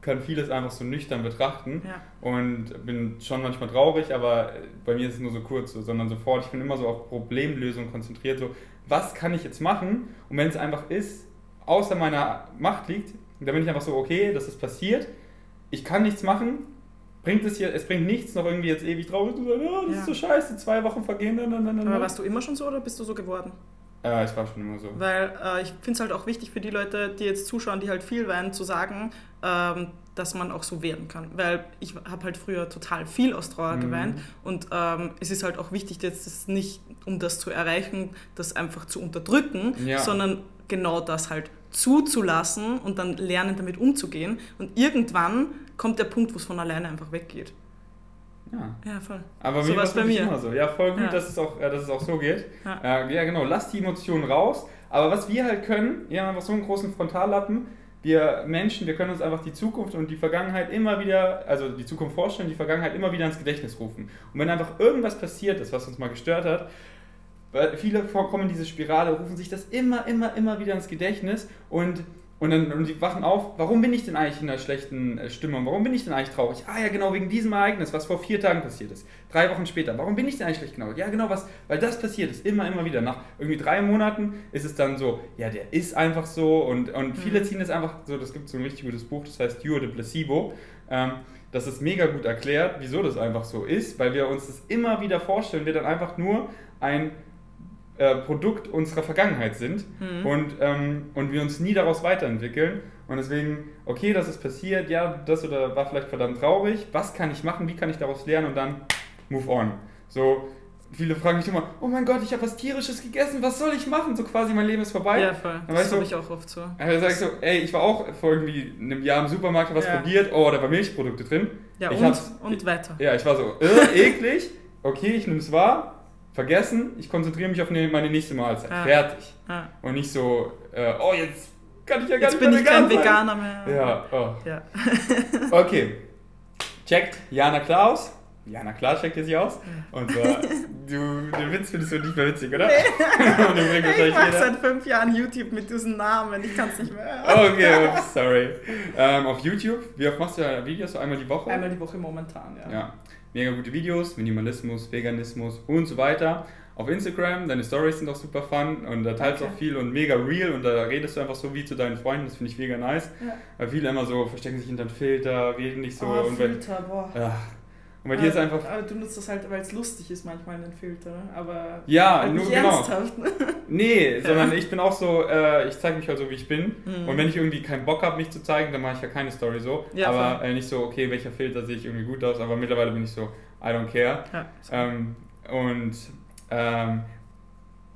Speaker 1: kann vieles einfach so nüchtern betrachten
Speaker 2: ja.
Speaker 1: und bin schon manchmal traurig, aber bei mir ist es nur so kurz, so, sondern sofort, ich bin immer so auf Problemlösung konzentriert, so was kann ich jetzt machen und wenn es einfach ist, außer meiner Macht liegt, dann bin ich einfach so, okay, das ist passiert, ich kann nichts machen, bringt es hier, es bringt nichts, noch irgendwie jetzt ewig traurig zu sein, ja, das
Speaker 2: Ja.
Speaker 1: ist so scheiße, zwei Wochen vergehen, dann, dann, dann.
Speaker 2: Aber warst du immer schon so oder bist du so geworden?
Speaker 1: äh, ich war schon immer so.
Speaker 2: Weil äh, ich finde es halt auch wichtig für die Leute, die jetzt zuschauen, die halt viel weinen, zu sagen, ähm, dass man auch so werden kann. Weil ich habe halt früher total viel aus Trauer
Speaker 1: Mhm.
Speaker 2: geweint und ähm, es ist halt auch wichtig, jetzt das nicht, um das zu erreichen, das einfach zu unterdrücken,
Speaker 1: Ja.
Speaker 2: sondern genau das halt zuzulassen und dann lernen, damit umzugehen. Und irgendwann kommt der Punkt, wo es von alleine einfach weggeht.
Speaker 1: Ja.
Speaker 2: Ja, voll.
Speaker 1: Aber
Speaker 2: So
Speaker 1: mir war es
Speaker 2: bei mir.
Speaker 1: immer so. Ja, voll gut,
Speaker 2: Ja.
Speaker 1: Dass, es auch, äh, dass es auch so geht.
Speaker 2: Ja.
Speaker 1: Äh, ja, genau. Lass die Emotionen raus. Aber was wir halt können, wir haben einfach so einen großen Frontallappen. Wir Menschen, wir können uns einfach die Zukunft und die Vergangenheit immer wieder, also die Zukunft vorstellen, die Vergangenheit immer wieder ins Gedächtnis rufen. Und wenn einfach irgendwas passiert ist, was uns mal gestört hat, weil viele vorkommen in diese Spirale, rufen sich das immer, immer, immer wieder ins Gedächtnis und und dann und die wachen auf, warum bin ich denn eigentlich in einer schlechten äh, Stimmung? Warum bin ich denn eigentlich traurig? Ah ja, genau, wegen diesem Ereignis, was vor vier Tagen passiert ist. Drei Wochen später. Warum bin ich denn eigentlich schlecht genau? Ja, genau, was, weil das passiert ist, immer, immer wieder. Nach irgendwie drei Monaten ist es dann so, ja, der ist einfach so und, und viele ziehen es einfach so, das gibt so ein richtig gutes Buch, das heißt You are the Placebo. Ähm, das ist mega gut erklärt, wieso das einfach so ist, weil wir uns das immer wieder vorstellen, wir dann einfach nur ein äh, Produkt unserer Vergangenheit sind
Speaker 2: Mhm.
Speaker 1: und, ähm, und wir uns nie daraus weiterentwickeln. Und deswegen, okay, das ist passiert, ja, das oder war vielleicht verdammt traurig. Was kann ich machen? Wie kann ich daraus lernen? Und dann move on. So, viele fragen mich immer, oh mein Gott, ich habe was Tierisches gegessen, was soll ich machen? So quasi, mein Leben ist vorbei.
Speaker 2: Ja, voll.
Speaker 1: Dann
Speaker 2: Das habe ich auch oft so.
Speaker 1: Da sag ich so, ey, ich war auch vor irgendwie einem Jahr im Supermarkt, was
Speaker 2: Ja.
Speaker 1: probiert, oh, da waren Milchprodukte drin.
Speaker 2: Ja,
Speaker 1: Ich
Speaker 2: und, und weiter.
Speaker 1: Ja, ich war so, äh, eklig, okay, ich nehme es wahr, vergessen, ich konzentriere mich auf ne- meine nächste Mahlzeit.
Speaker 2: Ja.
Speaker 1: Fertig.
Speaker 2: Ja.
Speaker 1: Und nicht so, äh, oh, jetzt kann ich ja gar
Speaker 2: Jetzt
Speaker 1: nicht
Speaker 2: bin ich kein
Speaker 1: sein.
Speaker 2: Veganer mehr.
Speaker 1: Ja, oh.
Speaker 2: Ja.
Speaker 1: Okay. Checkt Jana klar aus. Jana klar checkt ihr sie aus. Und zwar, du, den Witz findest du nicht mehr witzig, oder? Und den bringt
Speaker 2: Ich mache
Speaker 1: jeder.
Speaker 2: seit fünf Jahren YouTube mit diesem Namen. Ich kann es nicht mehr. hören.
Speaker 1: Okay, ups, sorry. Ähm, auf YouTube, wie oft machst du ja Videos? So einmal die Woche?
Speaker 2: Einmal die Woche momentan, ja.
Speaker 1: Ja, mega gute Videos, Minimalismus, Veganismus und so weiter. Auf Instagram, deine Stories sind auch super fun und da teilst du
Speaker 2: Okay.
Speaker 1: auch viel und mega real und da redest du einfach so wie zu deinen Freunden, das finde ich mega nice.
Speaker 2: Ja.
Speaker 1: Weil viele immer so verstecken sich hinter einen Filter, reden nicht so
Speaker 2: oh,
Speaker 1: und,
Speaker 2: Filter, boah.
Speaker 1: ja. Und bei dir ist
Speaker 2: Ah,
Speaker 1: einfach,
Speaker 2: Aber du nutzt das halt, weil es lustig ist manchmal, den Filter. ne? Aber
Speaker 1: ja,
Speaker 2: halt
Speaker 1: nur
Speaker 2: nicht
Speaker 1: genau.
Speaker 2: ernsthaft.
Speaker 1: Nee, sondern ich bin auch so, äh, ich zeige mich halt so, wie ich bin.
Speaker 2: Mhm.
Speaker 1: Und wenn ich irgendwie keinen Bock habe, mich zu zeigen, dann mache ich ja keine Story so.
Speaker 2: Ja,
Speaker 1: aber äh, nicht so, okay, welcher Filter sehe ich irgendwie gut aus. Aber mittlerweile bin ich so, I don't care.
Speaker 2: Ja.
Speaker 1: Ähm, und ähm,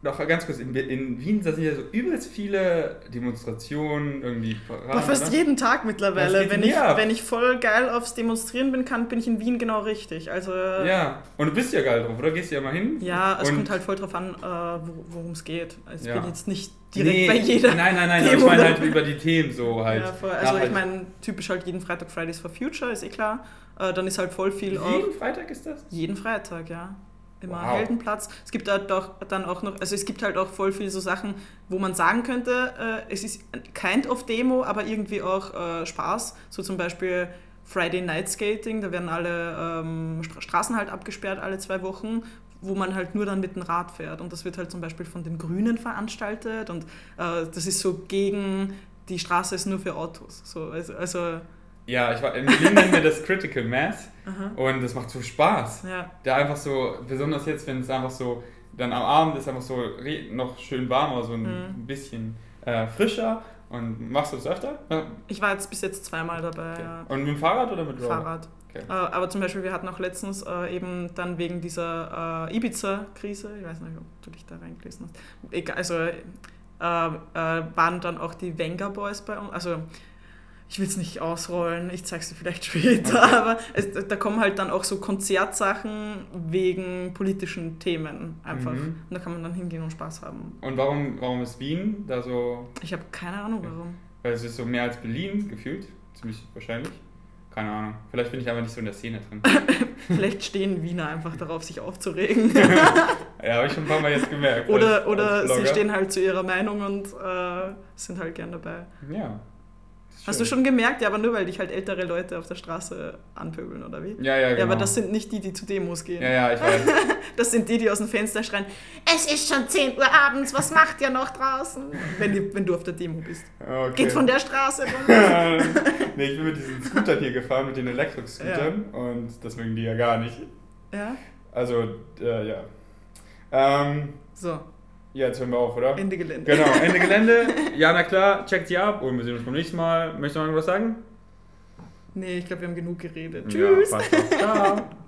Speaker 1: noch ganz kurz, in, in Wien da sind ja so übelst viele Demonstrationen, irgendwie Paraden,
Speaker 2: Aber fast
Speaker 1: oder?
Speaker 2: jeden Tag mittlerweile. Wenn ich,
Speaker 1: ab?
Speaker 2: wenn ich voll geil aufs Demonstrieren bin, kann, bin ich in Wien genau richtig. Also
Speaker 1: Ja, und du bist ja geil drauf, oder? Gehst du ja mal hin?
Speaker 2: Ja, es kommt halt voll drauf an, äh, wo- worum es geht. Also
Speaker 1: Ja.
Speaker 2: ich bin jetzt nicht direkt
Speaker 1: nee,
Speaker 2: bei jeder.
Speaker 1: Nein, nein, nein, aber ich
Speaker 2: Demo,
Speaker 1: meine halt über die Themen so halt.
Speaker 2: Ja, voll. Also ich
Speaker 1: Nachhaltig.
Speaker 2: meine, typisch halt jeden Freitag Fridays for Future, ist eh klar. Äh, dann ist halt voll viel auch.
Speaker 1: Jeden Freitag ist das?
Speaker 2: Jeden Freitag, ja. Immer
Speaker 1: Wow.
Speaker 2: Heldenplatz. Es gibt halt auch dann auch noch, also es gibt halt auch voll viel so Sachen, wo man sagen könnte, äh, es ist kind of Demo, aber irgendwie auch äh, Spaß. So zum Beispiel Friday Night Skating, da werden alle ähm, Stra- Straßen halt abgesperrt alle zwei Wochen wo man halt nur dann mit dem Rad fährt. Und das wird halt zum Beispiel von den Grünen veranstaltet und äh, das ist so gegen, die Straße ist nur für Autos. So, also, also
Speaker 1: Ja, ich war, in Berlin nennen wir das Critical Mass und das macht so Spaß.
Speaker 2: ja.
Speaker 1: Da einfach so, besonders jetzt, wenn es einfach so, dann am Abend ist einfach so noch schön warm, aber so ein
Speaker 2: Mhm.
Speaker 1: bisschen äh, frischer. Und machst du das öfter? Ja.
Speaker 2: Ich war jetzt bis jetzt zweimal dabei.
Speaker 1: Okay.
Speaker 2: Ja.
Speaker 1: Und mit dem Fahrrad oder mit Roller?
Speaker 2: Fahrrad.
Speaker 1: Okay.
Speaker 2: Äh, aber zum Beispiel, wir hatten auch letztens äh, eben dann wegen dieser äh, Ibiza-Krise, ich weiß nicht, ob du dich da reingelesen hast, Egal, also äh, waren dann auch die Venga Boys bei uns, also ich will es nicht ausrollen, ich zeig's dir vielleicht später,
Speaker 1: Okay.
Speaker 2: aber es, da kommen halt dann auch so Konzertsachen wegen politischen Themen einfach.
Speaker 1: Mhm.
Speaker 2: Und da kann man dann hingehen und Spaß haben.
Speaker 1: Und warum, warum ist Wien da so,
Speaker 2: Ich habe keine Ahnung warum.
Speaker 1: weil es ist so mehr als Berlin gefühlt? Ziemlich wahrscheinlich. Keine Ahnung. Vielleicht bin ich aber nicht so in der Szene drin.
Speaker 2: Vielleicht stehen Wiener einfach darauf, sich aufzuregen.
Speaker 1: ja, habe ich schon ein paar Mal jetzt gemerkt.
Speaker 2: Oder,
Speaker 1: als-
Speaker 2: oder
Speaker 1: als
Speaker 2: sie stehen halt zu ihrer Meinung und äh, sind halt gern dabei.
Speaker 1: Ja. Ist
Speaker 2: Hast du
Speaker 1: schön.
Speaker 2: schon gemerkt, ja, aber nur weil dich halt ältere Leute auf der Straße anpöbeln, oder wie?
Speaker 1: Ja, ja, genau.
Speaker 2: Ja, aber das sind nicht die, die zu Demos gehen.
Speaker 1: Ja, ja, ich weiß.
Speaker 2: Das sind die, die aus dem Fenster schreien, es ist schon 10 Uhr abends, was macht ihr noch draußen? Wenn, die, wenn du auf der Demo bist.
Speaker 1: Okay.
Speaker 2: Geht von der Straße
Speaker 1: nee, ich bin mit diesen Scootern hier gefahren, mit den Elektroscootern und das mögen die ja gar nicht.
Speaker 2: Ja,
Speaker 1: Also, äh, ja. Ähm,
Speaker 2: so,
Speaker 1: ja, jetzt hören wir auf, oder?
Speaker 2: Ende Gelände.
Speaker 1: Genau, Ende Gelände. Ja, na klar, checkt sie ab und wir sehen uns beim nächsten Mal. Möchtest du noch irgendwas sagen?
Speaker 2: Nee, ich glaube, wir haben genug geredet.
Speaker 1: Ja,
Speaker 2: Tschüss.
Speaker 1: doch. Ciao.